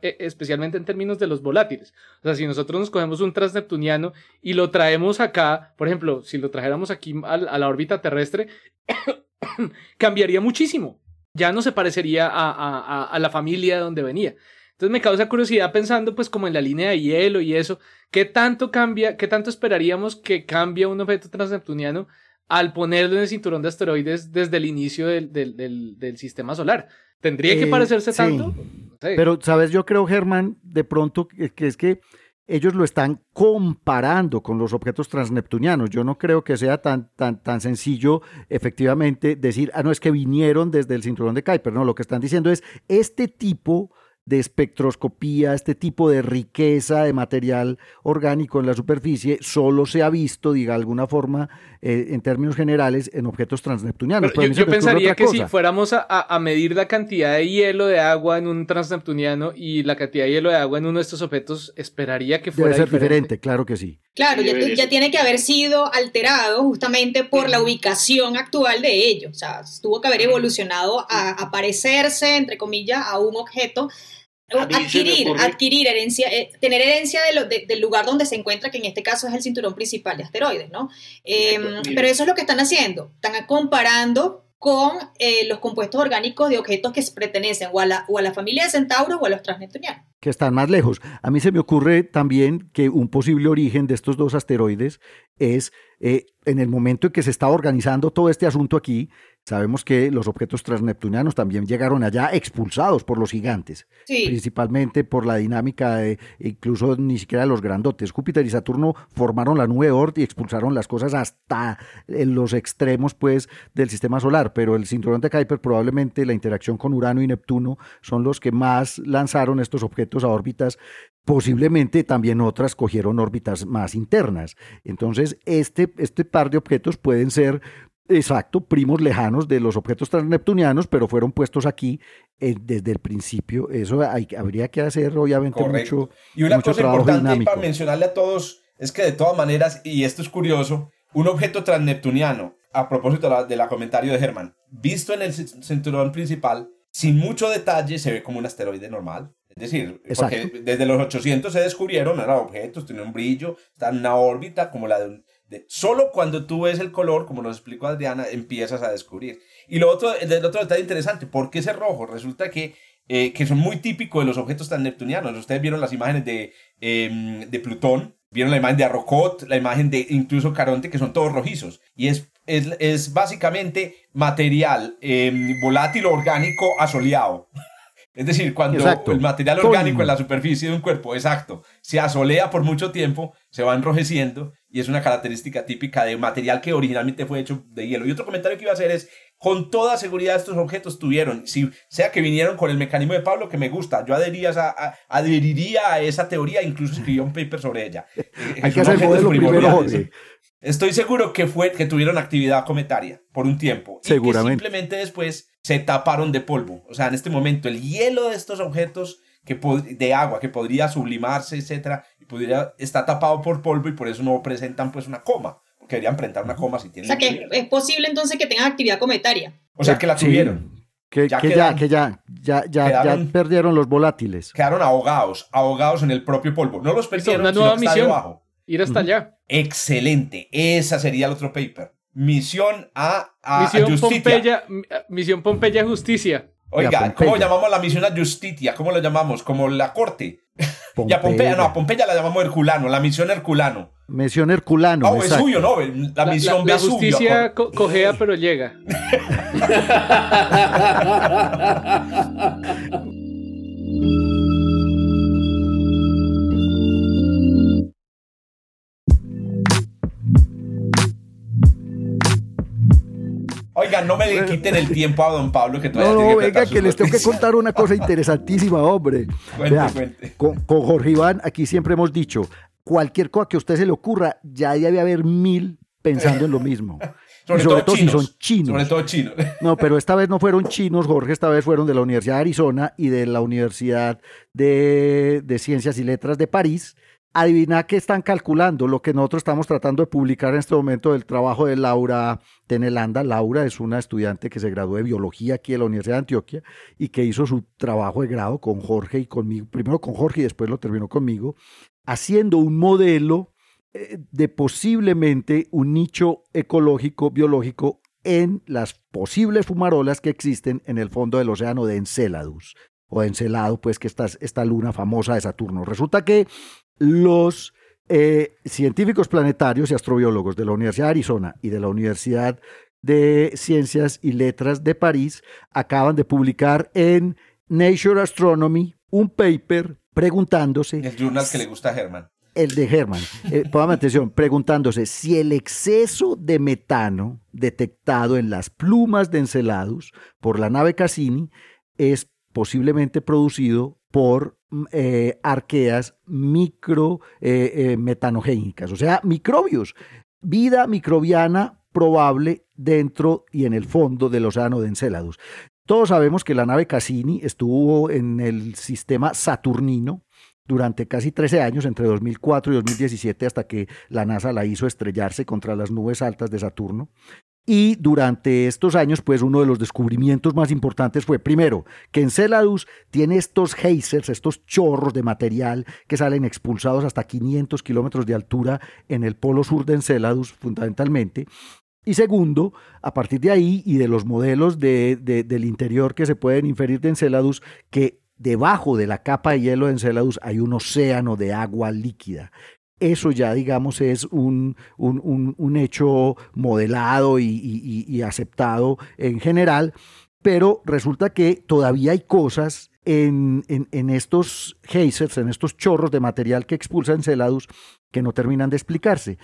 e, especialmente en términos de los volátiles. O sea, si nosotros nos cogemos un transneptuniano y lo traemos acá, por ejemplo, si lo trajéramos aquí a, la órbita terrestre, [coughs] cambiaría muchísimo. Ya no se parecería a, la familia de donde venía. Entonces me causa curiosidad pensando pues como en la línea de hielo y eso, ¿qué tanto cambia, qué tanto esperaríamos que cambie un objeto transneptuniano al ponerlo en el cinturón de asteroides desde el inicio del, del, del, sistema solar. ¿Tendría que eh, parecerse tanto? Pero, ¿sabes? Yo creo, Germán, de pronto que, es que ellos lo están comparando con los objetos transneptunianos. Yo no creo que sea tan, tan, tan sencillo efectivamente decir, ah, no, es que vinieron desde el cinturón de Kuiper. No, lo que están diciendo es, este tipo de espectroscopía, este tipo de riqueza de material orgánico en la superficie, solo se ha visto, diga alguna forma, eh, en términos generales, en objetos transneptunianos. yo, pensaría que si fuéramos a, medir la cantidad de hielo de agua en un transneptuniano y la cantidad de hielo de agua en uno de estos objetos, esperaría que fuera Debe ser diferente, claro que sí. Claro, ya, tiene que haber sido alterado justamente por la ubicación actual de ellos. O sea, tuvo que haber evolucionado a, a parecerse, entre comillas, a un objeto adquirir, adquirir herencia, eh, tener herencia de del lugar donde se encuentra, que en este caso es el cinturón principal de asteroides, ¿no? Em, pero eso es lo que están haciendo, están comparando con eh, los compuestos orgánicos de objetos que pertenecen o a, la, o a la familia de centauros o a los transneptunianos. Que están más lejos. A mí se me ocurre también que un posible origen de estos dos asteroides es eh, en el momento en que se está organizando todo este asunto aquí, Sabemos que los objetos transneptunianos también llegaron allá expulsados por los gigantes, principalmente por la dinámica de incluso ni siquiera los grandotes. Júpiter y Saturno formaron la nube Oort y expulsaron las cosas hasta en los extremos pues del sistema solar, pero el cinturón de Kuiper probablemente la interacción con Urano y Neptuno son los que más lanzaron estos objetos a órbitas posiblemente también otras cogieron órbitas más internas. Entonces, este, este par de objetos pueden ser Exacto, primos lejanos de los objetos transneptunianos, pero fueron puestos aquí eh, desde el principio. Eso habría que hacer, obviamente, mucho. Y una cosa importante para mencionarle a todos es que, de todas maneras, y esto es curioso, un objeto transneptuniano, a propósito de la, comentario de Germán, visto en el cinturón principal, sin mucho detalle, se ve como un asteroide normal. Es decir, porque desde los 800 se descubrieron, eran objetos, tenían un brillo, están en una órbita como la de un solo cuando tú ves el color, como nos explicó Adriana, empiezas a descubrir. Y lo otro, el otro detalle interesante, ¿por qué ese rojo? Resulta que, eh, que son muy típicos de los objetos tan neptunianos. Ustedes vieron las imágenes de, em, de Plutón, vieron la imagen de Arrocot, la imagen de incluso Caronte, que son todos rojizos. Y es, es, es básicamente material em, volátil orgánico asoleado. Es decir, cuando el material orgánico en la superficie de un cuerpo, exacto, se asolea por mucho tiempo, se va enrojeciendo y es una característica típica de material que originalmente fue hecho de hielo. Y otro comentario que iba a hacer es, con toda seguridad estos objetos tuvieron, si sea que vinieron con el mecanismo de Pablo que me gusta, yo adheriría a, adheriría a esa teoría, incluso escribí un paper sobre ella. Hay que hacer modelo primero, Estoy seguro que fue que tuvieron actividad cometaria por un tiempo. Seguramente. Y que simplemente después se taparon de polvo. O sea, en este momento el hielo de estos objetos que de agua que podría sublimarse, etcétera, y podría está tapado por polvo y por eso no presentan pues una coma que deberían presentar una coma si O tienen. sea que es posible entonces que tengan actividad cometaria. O sea, que la Sí. tuvieron. Que Ya que ya, que ya, ya, ya, quedaron- ya perdieron los volátiles. Quedaron ahogados, ahogados en el propio polvo. No los perdieron, una sino nueva que está misión. debajo. Ir hasta allá. Excelente. Esa sería el otro paper. Misión a, a, a Misión Justitia. Pompeya, Misión Pompeya Justicia. Oiga, ¿cómo Pompeya. llamamos la misión a Justitia? ¿Cómo lo llamamos? Como la corte. Y a Pompeya, Pompeya. no, a Pompeya la llamamos Herculano, la misión Herculano. Misión Herculano. No, exacto. Vesubio, no, la, La, misión la- la Vesubio. justicia co- cojea pero llega. [laughs] Oiga, no me le quiten el tiempo a don Pablo que todavía No, tiene que venga, que les tengo que contar una cosa [laughs] interesantísima, hombre. Cuente, Vea, cuente. Con, con Jorge Iván, aquí siempre hemos dicho, cualquier cosa que a usted se le ocurra, ya debe haber mil pensando en lo mismo. [laughs] Sobre, sobre todo, todo si son chinos. Sobre todo chinos. [laughs] No, pero esta vez no fueron chinos, Jorge, esta vez fueron de la Universidad de Arizona y de la Universidad de, de Ciencias y Letras de París. Adivina qué están calculando, lo que nosotros estamos tratando de publicar en este momento del trabajo de Laura Tenelanda. Laura es una estudiante que se graduó de biología aquí en la Universidad de Antioquia y que hizo su trabajo de grado con Jorge y conmigo, primero con Jorge y después lo terminó conmigo, haciendo un modelo eh, de posiblemente un nicho ecológico, biológico en las posibles fumarolas que existen en el fondo del océano de Enceladus o de Encelado, pues que esta, esta luna famosa de Saturno. Resulta que los eh, científicos planetarios y astrobiólogos de la Universidad de Arizona y de la Universidad de Ciencias y Letras de París acaban de publicar en Nature Astronomy un paper preguntándose El journal que le gusta a Germán. el de Herman, eh, póngame atención, preguntándose si el exceso de metano detectado en las plumas de Enceladus por la nave Cassini es posiblemente producido por eh, arqueas micro eh, eh, metanogénicas, o sea, microbios, vida microbiana probable dentro y en el fondo del océano de Enceladus. Todos sabemos que la nave Cassini estuvo en el sistema saturnino, durante casi 13 años, entre 2004 y 2017, hasta que la NASA la hizo estrellarse contra las nubes altas de Saturno. Y durante estos años, pues uno de los descubrimientos más importantes fue, primero, que Enceladus tiene estos geysers, estos chorros de material que salen expulsados hasta 500 kilómetros de altura en el polo sur de Enceladus, fundamentalmente. Y segundo, a partir de ahí y de los modelos de, de, del interior que se pueden inferir de Enceladus, que debajo de la capa de hielo de Enceladus hay un océano de agua líquida. Eso ya, digamos, es un, un, un, hecho modelado y, aceptado en general, pero resulta que todavía hay cosas en, en, en, estos geysers, en estos chorros de material que expulsa Enceladus, que no terminan de explicarse.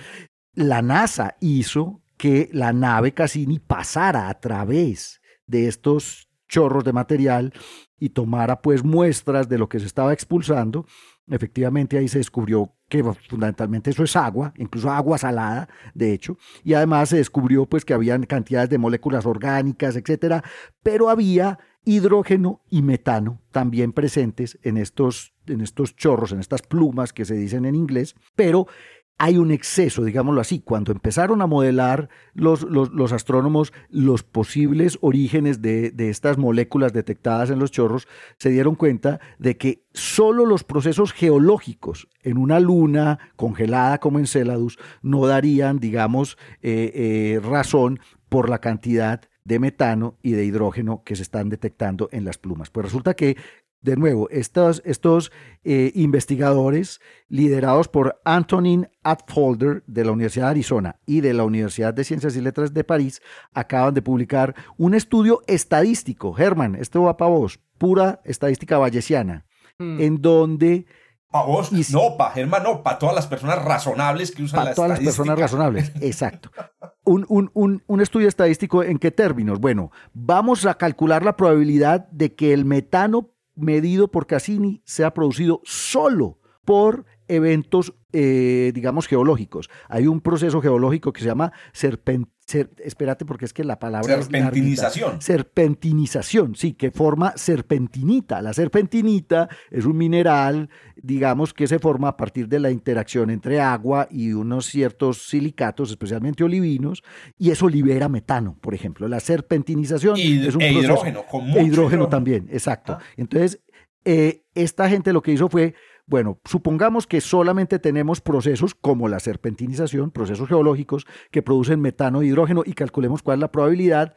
La NASA hizo que la nave Cassini pasara a través de estos chorros de material y tomara pues muestras de lo que se estaba expulsando. Efectivamente ahí se descubrió que fundamentalmente eso es agua, incluso agua salada, de hecho, y además se descubrió pues que habían cantidades de moléculas orgánicas, etcétera, pero había hidrógeno y metano también presentes en estos, en estos chorros, en estas plumas que se dicen en inglés, pero hay un exceso, digámoslo así. Cuando empezaron a modelar los, los, astrónomos los posibles orígenes de, de, estas moléculas detectadas en los chorros, se dieron cuenta de que solo los procesos geológicos en una luna congelada como Enceladus no darían, digamos, eh, eh, razón por la cantidad de metano y de hidrógeno que se están detectando en las plumas. Pues resulta que de nuevo, estos, estos eh, investigadores liderados por Antonin Atfolder de la Universidad de Arizona y de la Universidad de Ciencias y Letras de París acaban de publicar un estudio estadístico. Germán, esto va para vos, pura estadística bayesiana, Hmm. en donde... Para vos, Y no, para Germán, no, para todas las personas razonables que usan Para la todas las estadística. personas razonables, [laughs] exacto. Un, un- un- un estudio estadístico en qué términos? Bueno, vamos a calcular la probabilidad de que el metano medido por Cassini sea producido solo por eventos, eh, digamos, geológicos. Hay un proceso geológico que se llama serpent espérate porque es que la palabra serpentinización. serpentinización, sí, que forma serpentinita. La serpentinita es un mineral, digamos, que se forma a partir de la interacción entre agua y unos ciertos silicatos, especialmente olivinos, y eso libera metano, por ejemplo. La serpentinización es un e hidrógeno, con e hidrógeno, también, exacto. Ah. Entonces, eh, esta gente lo que hizo fue bueno, supongamos que solamente tenemos procesos como la serpentinización, procesos geológicos que producen metano e hidrógeno y calculemos cuál es la probabilidad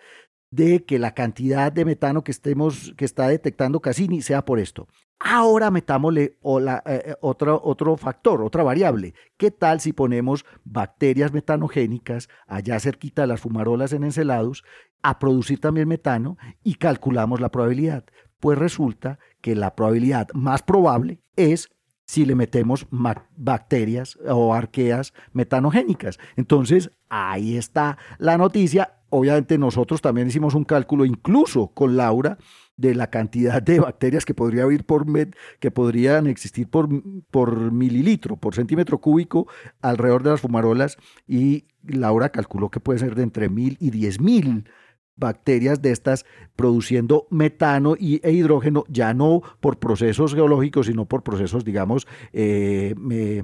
de que la cantidad de metano que estemos que está detectando Cassini sea por esto. Ahora metámosle eh, eh, otro, otro factor, otra variable. ¿Qué tal si ponemos bacterias metanogénicas allá cerquita de las fumarolas en Encelados a producir también metano y calculamos la probabilidad? Pues resulta que la probabilidad más probable es si le metemos bacterias o arqueas metanogénicas. Entonces, ahí está la noticia. Obviamente nosotros también hicimos un cálculo, incluso con Laura, de la cantidad de bacterias que podría haber por que podrían existir por, por mililitro, por centímetro cúbico alrededor de las fumarolas. Y Laura calculó que puede ser de entre mil y diez mil bacterias de estas produciendo metano y, e hidrógeno, ya no por procesos geológicos, sino por procesos, digamos, eh, eh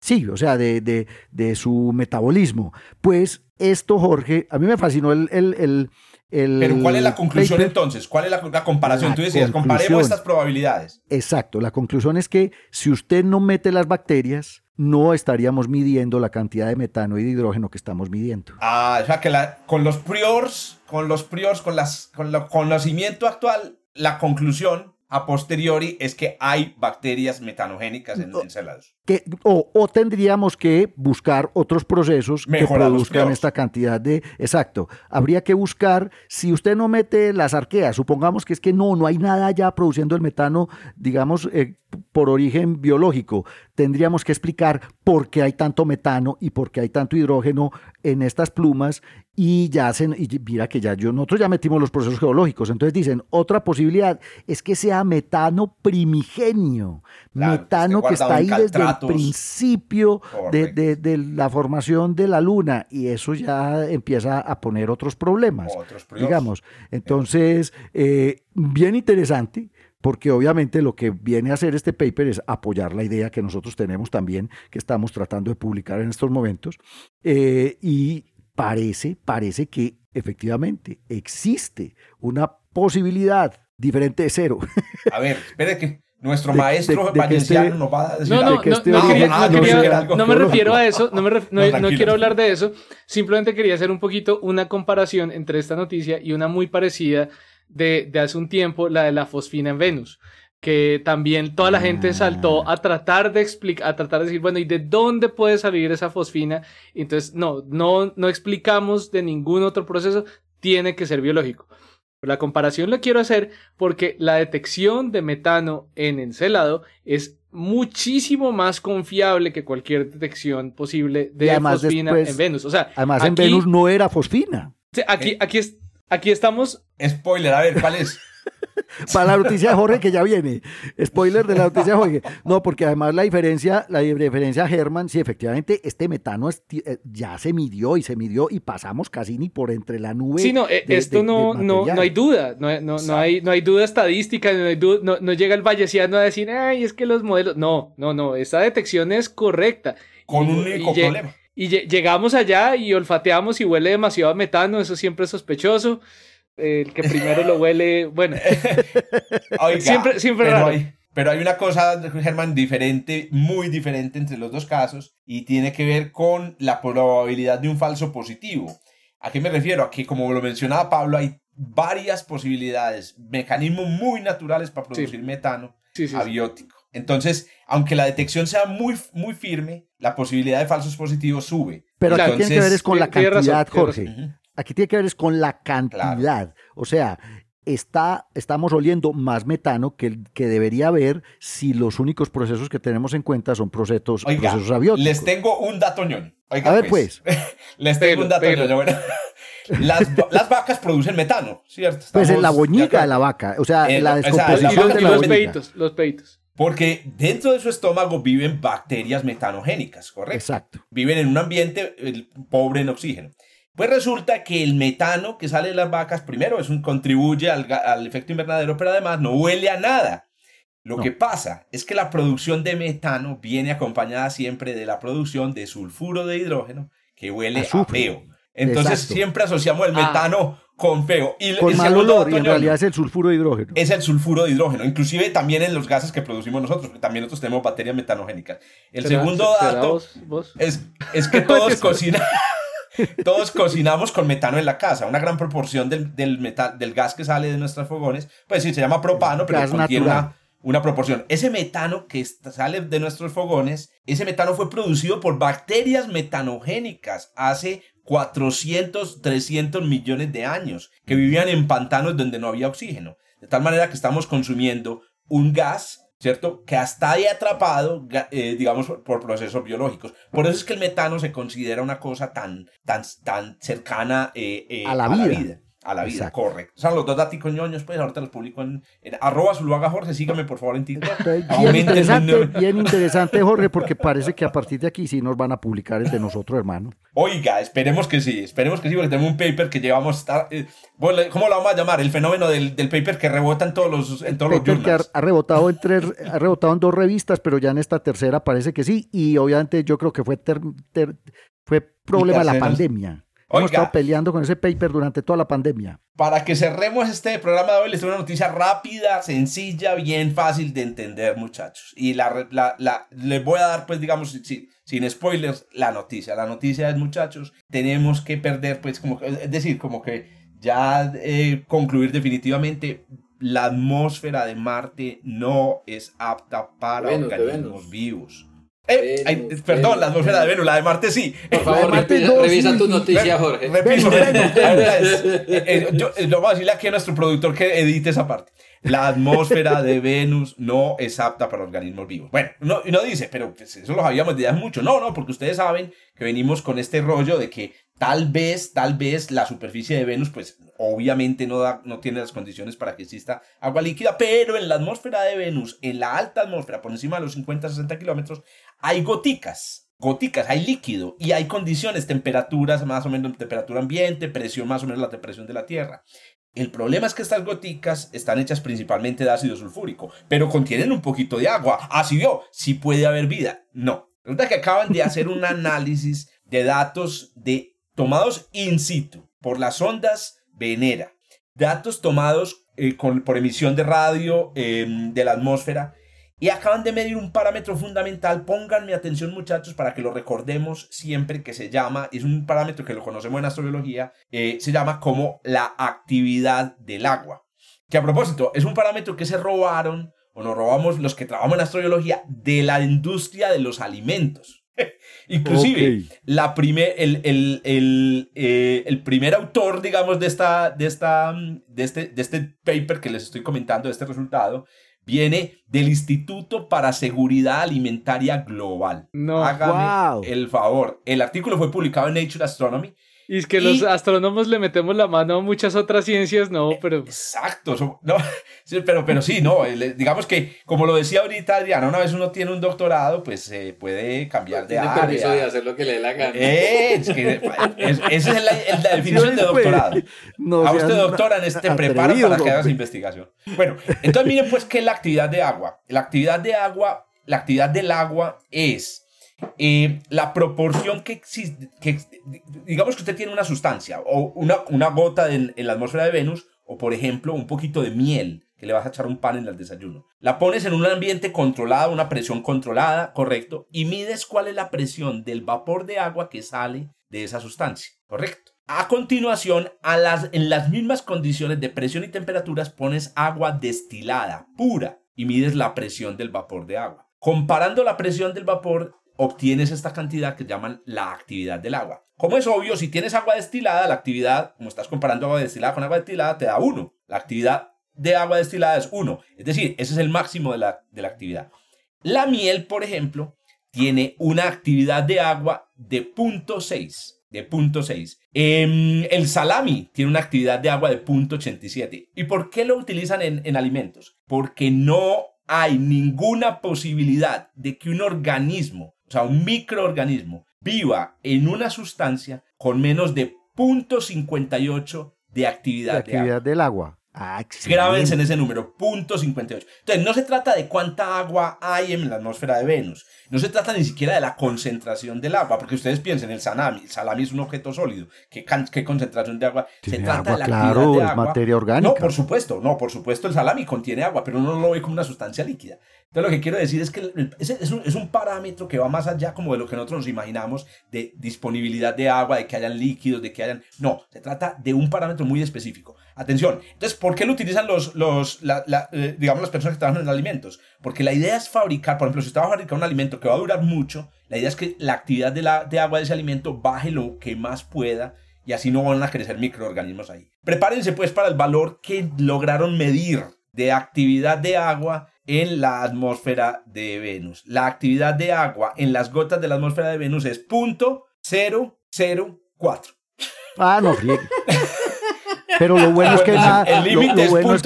sí, o sea, de, de, de, su metabolismo. Pues esto, Jorge, a mí me fascinó el... el, el, Pero ¿cuál es la conclusión entonces? ¿Cuál es la, comparación? Tú decías, comparemos estas probabilidades. Exacto, la conclusión es que si usted no mete las bacterias, no estaríamos midiendo la cantidad de metano y de hidrógeno que estamos midiendo. Ah, o sea que con los priors, con los priors, con, las, con el conocimiento actual, la conclusión a posteriori es que hay bacterias metanogénicas en, celados. Que, o, tendríamos que buscar otros procesos que produzcan esta cantidad de... Exacto. Habría que buscar, si usted no mete las arqueas, supongamos que es que no, no hay nada ya produciendo el metano, digamos, eh, por origen biológico. Tendríamos que explicar por qué hay tanto metano y por qué hay tanto hidrógeno en estas plumas y ya hacen, y mira que ya yo, nosotros ya metimos los procesos geológicos, entonces dicen, otra posibilidad es que sea metano primigenio, metano que, está ahí desde el principio de, la formación de la luna, y eso ya empieza a poner otros problemas, digamos. Entonces, eh, bien interesante, porque obviamente lo que viene a hacer este paper es apoyar la idea que nosotros tenemos también, que estamos tratando de publicar en estos momentos, eh, y parece, parece que efectivamente existe una posibilidad diferente de cero. [laughs] A ver, espere que nuestro maestro valenciano nos va a decir no, no, no, no, me refiero a eso, no, me no, quiero hablar de eso, simplemente quería hacer un poquito una comparación entre esta noticia y una muy parecida de, de hace un tiempo, la de la fosfina en Venus que también toda la gente saltó a tratar de explicar, a tratar de decir, bueno, ¿y de dónde puede salir esa fosfina? Entonces, no, no, no explicamos de ningún otro proceso, tiene que ser biológico. La comparación la quiero hacer porque la detección de metano en encelado es muchísimo más confiable que cualquier detección posible de fosfina en Venus. O sea, además en Venus no era fosfina. Aquí, eh. aquí, aquí estamos. Spoiler, a ver, ¿cuál es? [laughs] para la noticia de Jorge que ya viene. Spoiler de la noticia de Jorge. No, porque además la diferencia, la diferencia Germán, sí, efectivamente, este metano eh, ya se midió y se midió y pasamos casi ni por entre la nube. Sí, no, eh, esto no, no, no hay duda, no, no, no, hay, no hay duda estadística, no, no, llega el valleciano a decir, ay, es que los modelos. No, no, no, esta detección es correcta. Con un único problema. Y llegamos allá y olfateamos y huele demasiado a metano, eso siempre es sospechoso el que primero lo huele, bueno. [laughs] siempre siempre pero Hay, pero hay una cosa, Germán, diferente, muy diferente entre los dos casos y tiene que ver con la probabilidad de un falso positivo. ¿A qué me refiero? A que, como lo mencionaba Pablo, hay varias posibilidades, mecanismos muy naturales para producir metano abiótico. Entonces, aunque la detección sea muy, muy firme, la posibilidad de falsos positivos sube. Pero que tiene que ver es con la cantidad, Jorge. Aquí tiene que ver es con la cantidad. O sea, está, estamos oliendo más metano que, que debería haber si los únicos procesos que tenemos en cuenta son procesos, procesos abióticos. Les tengo un dato ñón. a ver, pues. [laughs] les tengo un dato ñón. [laughs] las, las, vacas producen metano, ¿cierto? pues en la boñiga de la vaca, o sea, la descomposición de los peitos, los peitos. Porque dentro de su estómago viven bacterias metanogénicas, ¿correcto? Exacto. Viven en un ambiente pobre en oxígeno. Pues resulta que el metano que sale de las vacas, primero, es un contribuye al, al efecto invernadero, pero además no huele a nada. Lo que pasa es que la producción de metano viene acompañada siempre de la producción de sulfuro de hidrógeno, que huele a feo. Entonces siempre asociamos el ah. Con feo. Y con mal olor, y en realidad es el sulfuro de hidrógeno. Es el sulfuro de hidrógeno, inclusive también en los gases que producimos nosotros, también nosotros tenemos bacterias metanogénicas. El segundo dato Es, es que [laughs] todos cocinan... [laughs] Todos cocinamos con metano en la casa. Una gran proporción del, del, metal, del gas que sale de nuestros fogones, pues sí, se llama propano, pero contiene una, una proporción. Ese metano que sale de nuestros fogones, ese metano fue producido por bacterias metanogénicas hace 400, 300 millones de años, que vivían en pantanos donde no había oxígeno. De tal manera que estamos consumiendo un gas, ¿cierto? Que hasta ahí atrapado, eh, digamos, por procesos biológicos. Por eso es que el metano se considera una cosa tan, tan, tan cercana eh, eh, a, la, vida a la vida, correcto. O sea, los dos datos ñoños, pues ahorita los publico en, arroba Zuluaga Jorge, sígame por favor en TikTok. Bien interesante, bien interesante, Jorge, porque [laughs] parece que a partir de aquí sí nos van a publicar el de nosotros, hermano. Oiga, esperemos que sí, esperemos que sí, porque tenemos un paper que llevamos, eh, ¿cómo lo vamos a llamar? El fenómeno del, del paper que rebota en todos los en todos paper que ha, rebotado en tres, ha rebotado en dos revistas, pero ya en esta tercera parece que sí, y obviamente yo creo que fue, fue problema de la pandemia. Hemos estado peleando con ese paper durante toda la pandemia. Para que cerremos este programa de hoy, les tengo una noticia rápida, sencilla, bien fácil de entender, muchachos. Y la, la, les voy a dar, pues, digamos, sin, sin spoilers, la noticia. La noticia es, muchachos, tenemos que perder, pues, como, es decir, como que ya eh, concluir definitivamente la atmósfera de Marte no es apta para organismos vivos. Eh, perdón, la atmósfera de Venus, la de Marte sí. Por favor, revisa tu noticia, Jorge. Repiso, eh, yo, eh, vamos a decirle aquí a nuestro productor que edite esa parte. La atmósfera de Venus no es apta para organismos vivos. Bueno, no, no dice, pero pues, eso lo sabíamos desde hace mucho. No, no, porque ustedes saben que venimos con este rollo de que tal vez, tal vez la superficie de Venus, pues obviamente no, da, no tiene las condiciones para que exista agua líquida, pero en la atmósfera de Venus, en la alta atmósfera, por encima de los 50-60 kilómetros, hay goticas, goticas, hay líquido y hay condiciones, temperaturas más o menos, temperatura ambiente, presión más o menos la presión de la Tierra. El problema es que estas goticas están hechas principalmente de ácido sulfúrico, pero contienen un poquito de agua. Así vio, si puede haber vida. No. Resulta que acaban de hacer un análisis de datos de, tomados in situ por las ondas Venera. Datos tomados eh, por emisión de radio em, de la atmósfera y acaban de medir un parámetro fundamental. Pónganme atención muchachos para que lo recordemos siempre que se llama, es un parámetro que lo conocemos en astrobiología, eh, se llama como la actividad del agua. Que a propósito, es un parámetro que se robaron o nos robamos los que trabajamos en astrobiología de la industria de los alimentos. [laughs] Inclusive, la primer, el, el, el, eh, el, primer autor, digamos, de, esta, de, esta, de, este, de este paper que les estoy comentando, de este resultado, viene del Instituto para Seguridad Alimentaria Global. No, Hágame el favor. El artículo fue publicado en Nature Astronomy y es que los astrónomos le metemos la mano a muchas otras ciencias, no, pero... Exacto, no, [laughs] pero, pero sí, no, digamos que, como lo decía ahorita Adriana, una vez uno tiene un doctorado, pues se puede cambiar de área. permiso de hacer lo que le dé la gana. Eh, es que esa es la, definición de doctorado. a usted, doctora, en este prepara para que hagas investigación. Bueno, entonces miren pues que la actividad de agua, la actividad de agua, la actividad del agua es eh, la proporción que existe, digamos que usted tiene una sustancia o una, una gota en, la atmósfera de Venus, o por ejemplo un poquito de miel, que le vas a echar un pan en el desayuno. La pones en un ambiente controlado, una presión controlada, correcto, y mides cuál es la presión del vapor de agua que sale de esa sustancia, correcto. A continuación, a las, en las mismas condiciones de presión y temperaturas, pones agua destilada, pura, y mides la presión del vapor de agua. Comparando la presión del vapor obtienes esta cantidad que llaman la actividad del agua. Como es obvio, si tienes agua destilada, la actividad, como estás comparando agua destilada con agua destilada, te da 1. La actividad de agua destilada es 1. Es decir, ese es el máximo de la, de la actividad. La miel, por ejemplo, tiene una actividad de agua de 0.6. De 0.6. Em, el salami tiene una actividad de agua de 0.87. ¿Y por qué lo utilizan en, en alimentos? Porque no hay ninguna posibilidad de que un organismo, o sea, un microorganismo, viva en una sustancia con menos de 0.58 de actividad, de actividad del agua. Ah, Grábense en ese número, punto 58. Entonces, no se trata de cuánta agua hay en la atmósfera de Venus. No se trata ni siquiera de la concentración del agua, porque ustedes piensen, el salami, el salami es un objeto sólido. ¿Qué, qué concentración de agua? se trata de la claro, de agua. materia orgánica. No, por supuesto, no, por supuesto el salami contiene agua, pero uno no lo ve como una sustancia líquida. Entonces, lo que quiero decir es que es, un, es un parámetro que va más allá como de lo que nosotros nos imaginamos de disponibilidad de agua, de que hayan líquidos, de que hayan... No, se trata de un parámetro muy específico. Atención, entonces, ¿por qué lo utilizan los, los eh, digamos, las personas que trabajan en alimentos? Porque la idea es fabricar, por ejemplo, si usted va a fabricar un alimento que va a durar mucho, la idea es que la actividad de, la, de agua de ese alimento baje lo que más pueda y así no van a crecer microorganismos ahí. Prepárense pues para el valor que lograron medir de actividad de agua en la atmósfera de Venus. La actividad de agua en las gotas de la atmósfera de Venus es .004. Ah, no Pero lo bueno es que [laughs] nada, el límite es bueno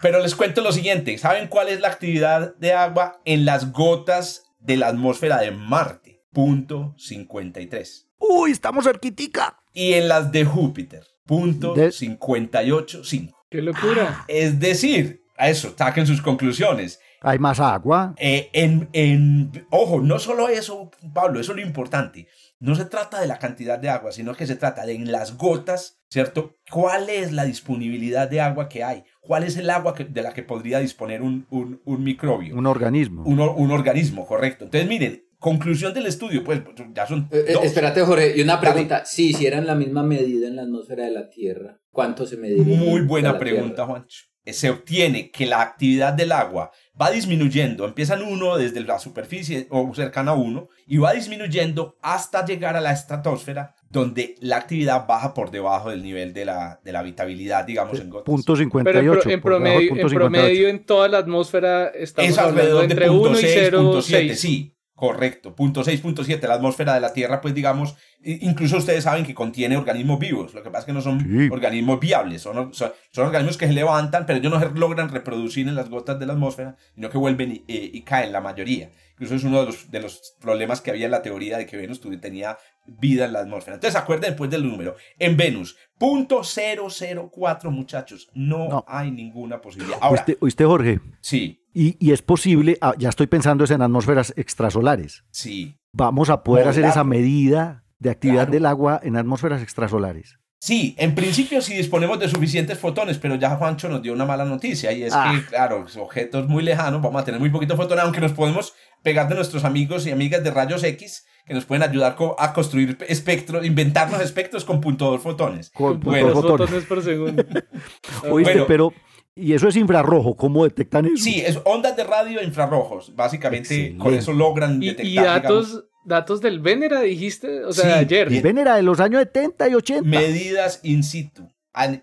Pero les cuento lo siguiente, ¿saben cuál es la actividad de agua en las gotas de la atmósfera de Marte? Punto 53. Uy, estamos cerquitica. Y en las de Júpiter, punto 58.5. ¡Qué locura! Es decir, a eso, saquen sus conclusiones. ¿Hay más agua? Eh, en, en, ojo, no solo eso, Pablo, eso es lo importante. No se trata de la cantidad de agua, sino que se trata de en las gotas, ¿cierto? ¿Cuál es la disponibilidad de agua que hay? ¿Cuál es el agua de la que podría disponer un, un, un microbio? Un organismo. Un, un, organismo, correcto. Entonces, miren, conclusión del estudio, pues ya son. Eh, eh, espérate, Jorge, y una pregunta. Si hicieran la misma medida en la atmósfera de la Tierra, ¿cuánto se mediría? Muy buena pregunta, Juancho. Se obtiene que la actividad del agua va disminuyendo, empieza en uno desde la superficie o cercana a uno y va disminuyendo hasta llegar a la estratosfera donde la actividad baja por debajo del nivel de la, de la habitabilidad, digamos, en gotas. Punto 58. Pero en, promedio, en promedio en toda la atmósfera estamos es alrededor entre de 1 y 0,7. Sí, correcto. Punto 6.7, la atmósfera de la Tierra, pues digamos, incluso ustedes saben que contiene organismos vivos. Lo que pasa es que no son organismos viables, son, son, organismos que se levantan, pero ellos no logran reproducir en las gotas de la atmósfera, sino que vuelven y, y caen la mayoría. Incluso es uno de los, de los problemas que había en la teoría de que Venus tenía vida en la atmósfera. Entonces acuerden después del número. En Venus, punto 004 muchachos, no, hay ninguna posibilidad. Ahora, ¿Oíste, Jorge? Sí. Y, y, es posible, ah, ya estoy pensando en atmósferas extrasolares. Sí. Vamos a poder hacer esa medida de actividad del agua en atmósferas extrasolares. Sí, en principio sí disponemos de suficientes fotones, pero ya Juancho nos dio una mala noticia y es que, ah. claro, objetos muy lejanos, vamos a tener muy poquitos fotones, aunque nos podemos pegar de nuestros amigos y amigas de rayos X que nos pueden ayudar a construir espectros, inventarnos espectros con punto dos fotones. Con bueno, fotones. por segundo. [laughs] Oíste, pero y eso es infrarrojo, ¿cómo detectan eso? Sí, es ondas de radio infrarrojos, básicamente con eso logran detectar. Y, datos, datos del Venera, dijiste, o sea, de ayer. El Venera de los años 70 y 80. Medidas in situ.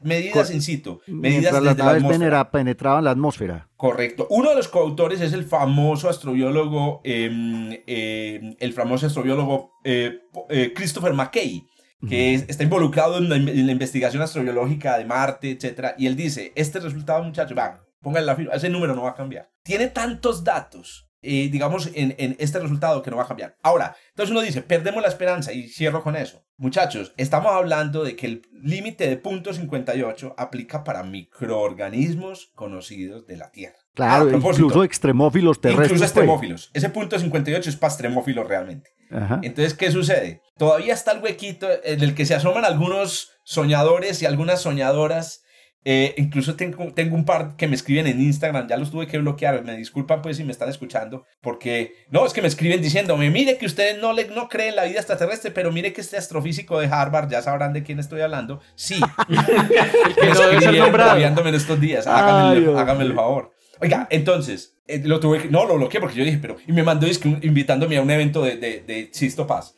Medidas in situ. Medidas desde las naves Venera penetraban la atmósfera. Correcto. Uno de los coautores es el famoso astrobiólogo, em, em, el famoso astrobiólogo eh, eh, Christopher McKay, que está involucrado en la, investigación astrobiológica de Marte, etc. Y él dice, este resultado, muchachos, va, pónganle la firma, ese número no va a cambiar. Tiene tantos datos eh, digamos, en, en, este resultado que no va a cambiar. Ahora, entonces uno dice, perdemos la esperanza y cierro con eso. Muchachos, estamos hablando de que el límite de punto 58 aplica para microorganismos conocidos de la Tierra. Claro, incluso extremófilos terrestres. Incluso pues. extremófilos. Ese punto 58 es para extremófilos realmente. Entonces, ¿qué sucede? Todavía está el huequito en el que se asoman algunos soñadores y algunas soñadoras eh, incluso tengo, tengo un par que me escriben en Instagram, ya los tuve que bloquear, me disculpan pues si me están escuchando, porque no, es que me escriben diciéndome, mire que ustedes no, le, no creen en la vida extraterrestre, pero mire que este astrofísico de Harvard, ya sabrán de quién estoy hablando, sí, [laughs] que no en estos días, háganme, el favor. Oiga, entonces, eh, lo tuve que, no, lo bloqueé porque yo dije, pero, y me mandó invitándome a un evento de, de, de Sisto Paz.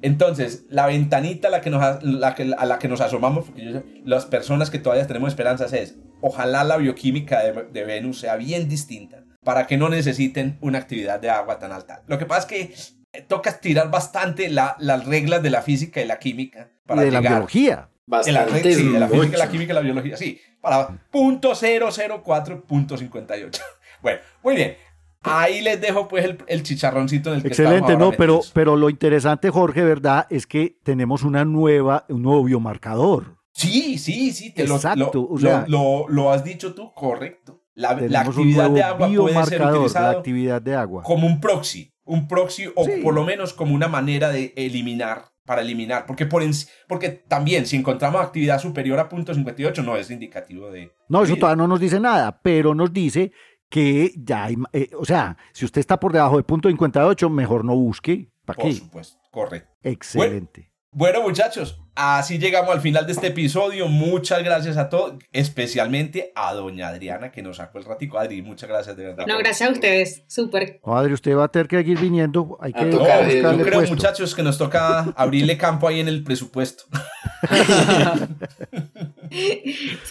Entonces, la ventanita a la que nos, a la que nos asomamos, porque las personas que todavía tenemos esperanzas es, ojalá la bioquímica de, Venus sea bien distinta para que no necesiten una actividad de agua tan alta. Lo que pasa es que eh, toca tirar bastante las reglas de la física y la química. Para de la biología. de la, sí, de la física, la química y la biología, sí. Para punto .004.58. [laughs] Bueno, muy bien. Ahí les dejo pues el, el chicharroncito en el que Excelente, no, pero, metidos. pero lo interesante, Jorge, ¿verdad? Es que tenemos una nueva, un nuevo biomarcador. Sí, sí, sí, te lo- Exacto, lo, o sea- lo, has dicho tú, correcto. La, actividad de agua puede ser utilizado actividad de agua. como un proxy, un proxy o Sí. por lo menos como una manera de eliminar, para eliminar, porque, por en- porque también si encontramos actividad superior a punto .58 no es indicativo de... No, eso todavía no nos dice nada, pero nos dice que ya hay, eh, o sea, si usted está por debajo de punto 58, mejor no busque. ¿Para Por qué? supuesto, correcto. Excelente. Bueno, muchachos, así llegamos al final de este episodio. Muchas gracias a todos, especialmente a doña Adriana que nos sacó el ratico. Adri, muchas gracias de verdad. No, gracias a ustedes. Súper. No, Adri, usted va a tener que seguir viniendo. Hay que No, tocar, yo creo, puesto. muchachos, que nos toca abrirle campo ahí en el presupuesto. [laughs]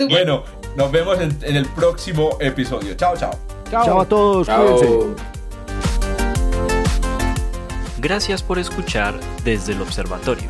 Bueno, nos vemos en, en el próximo episodio. Chao, chao. Chao a todos, Chao. cuídense. Gracias por escuchar desde el observatorio.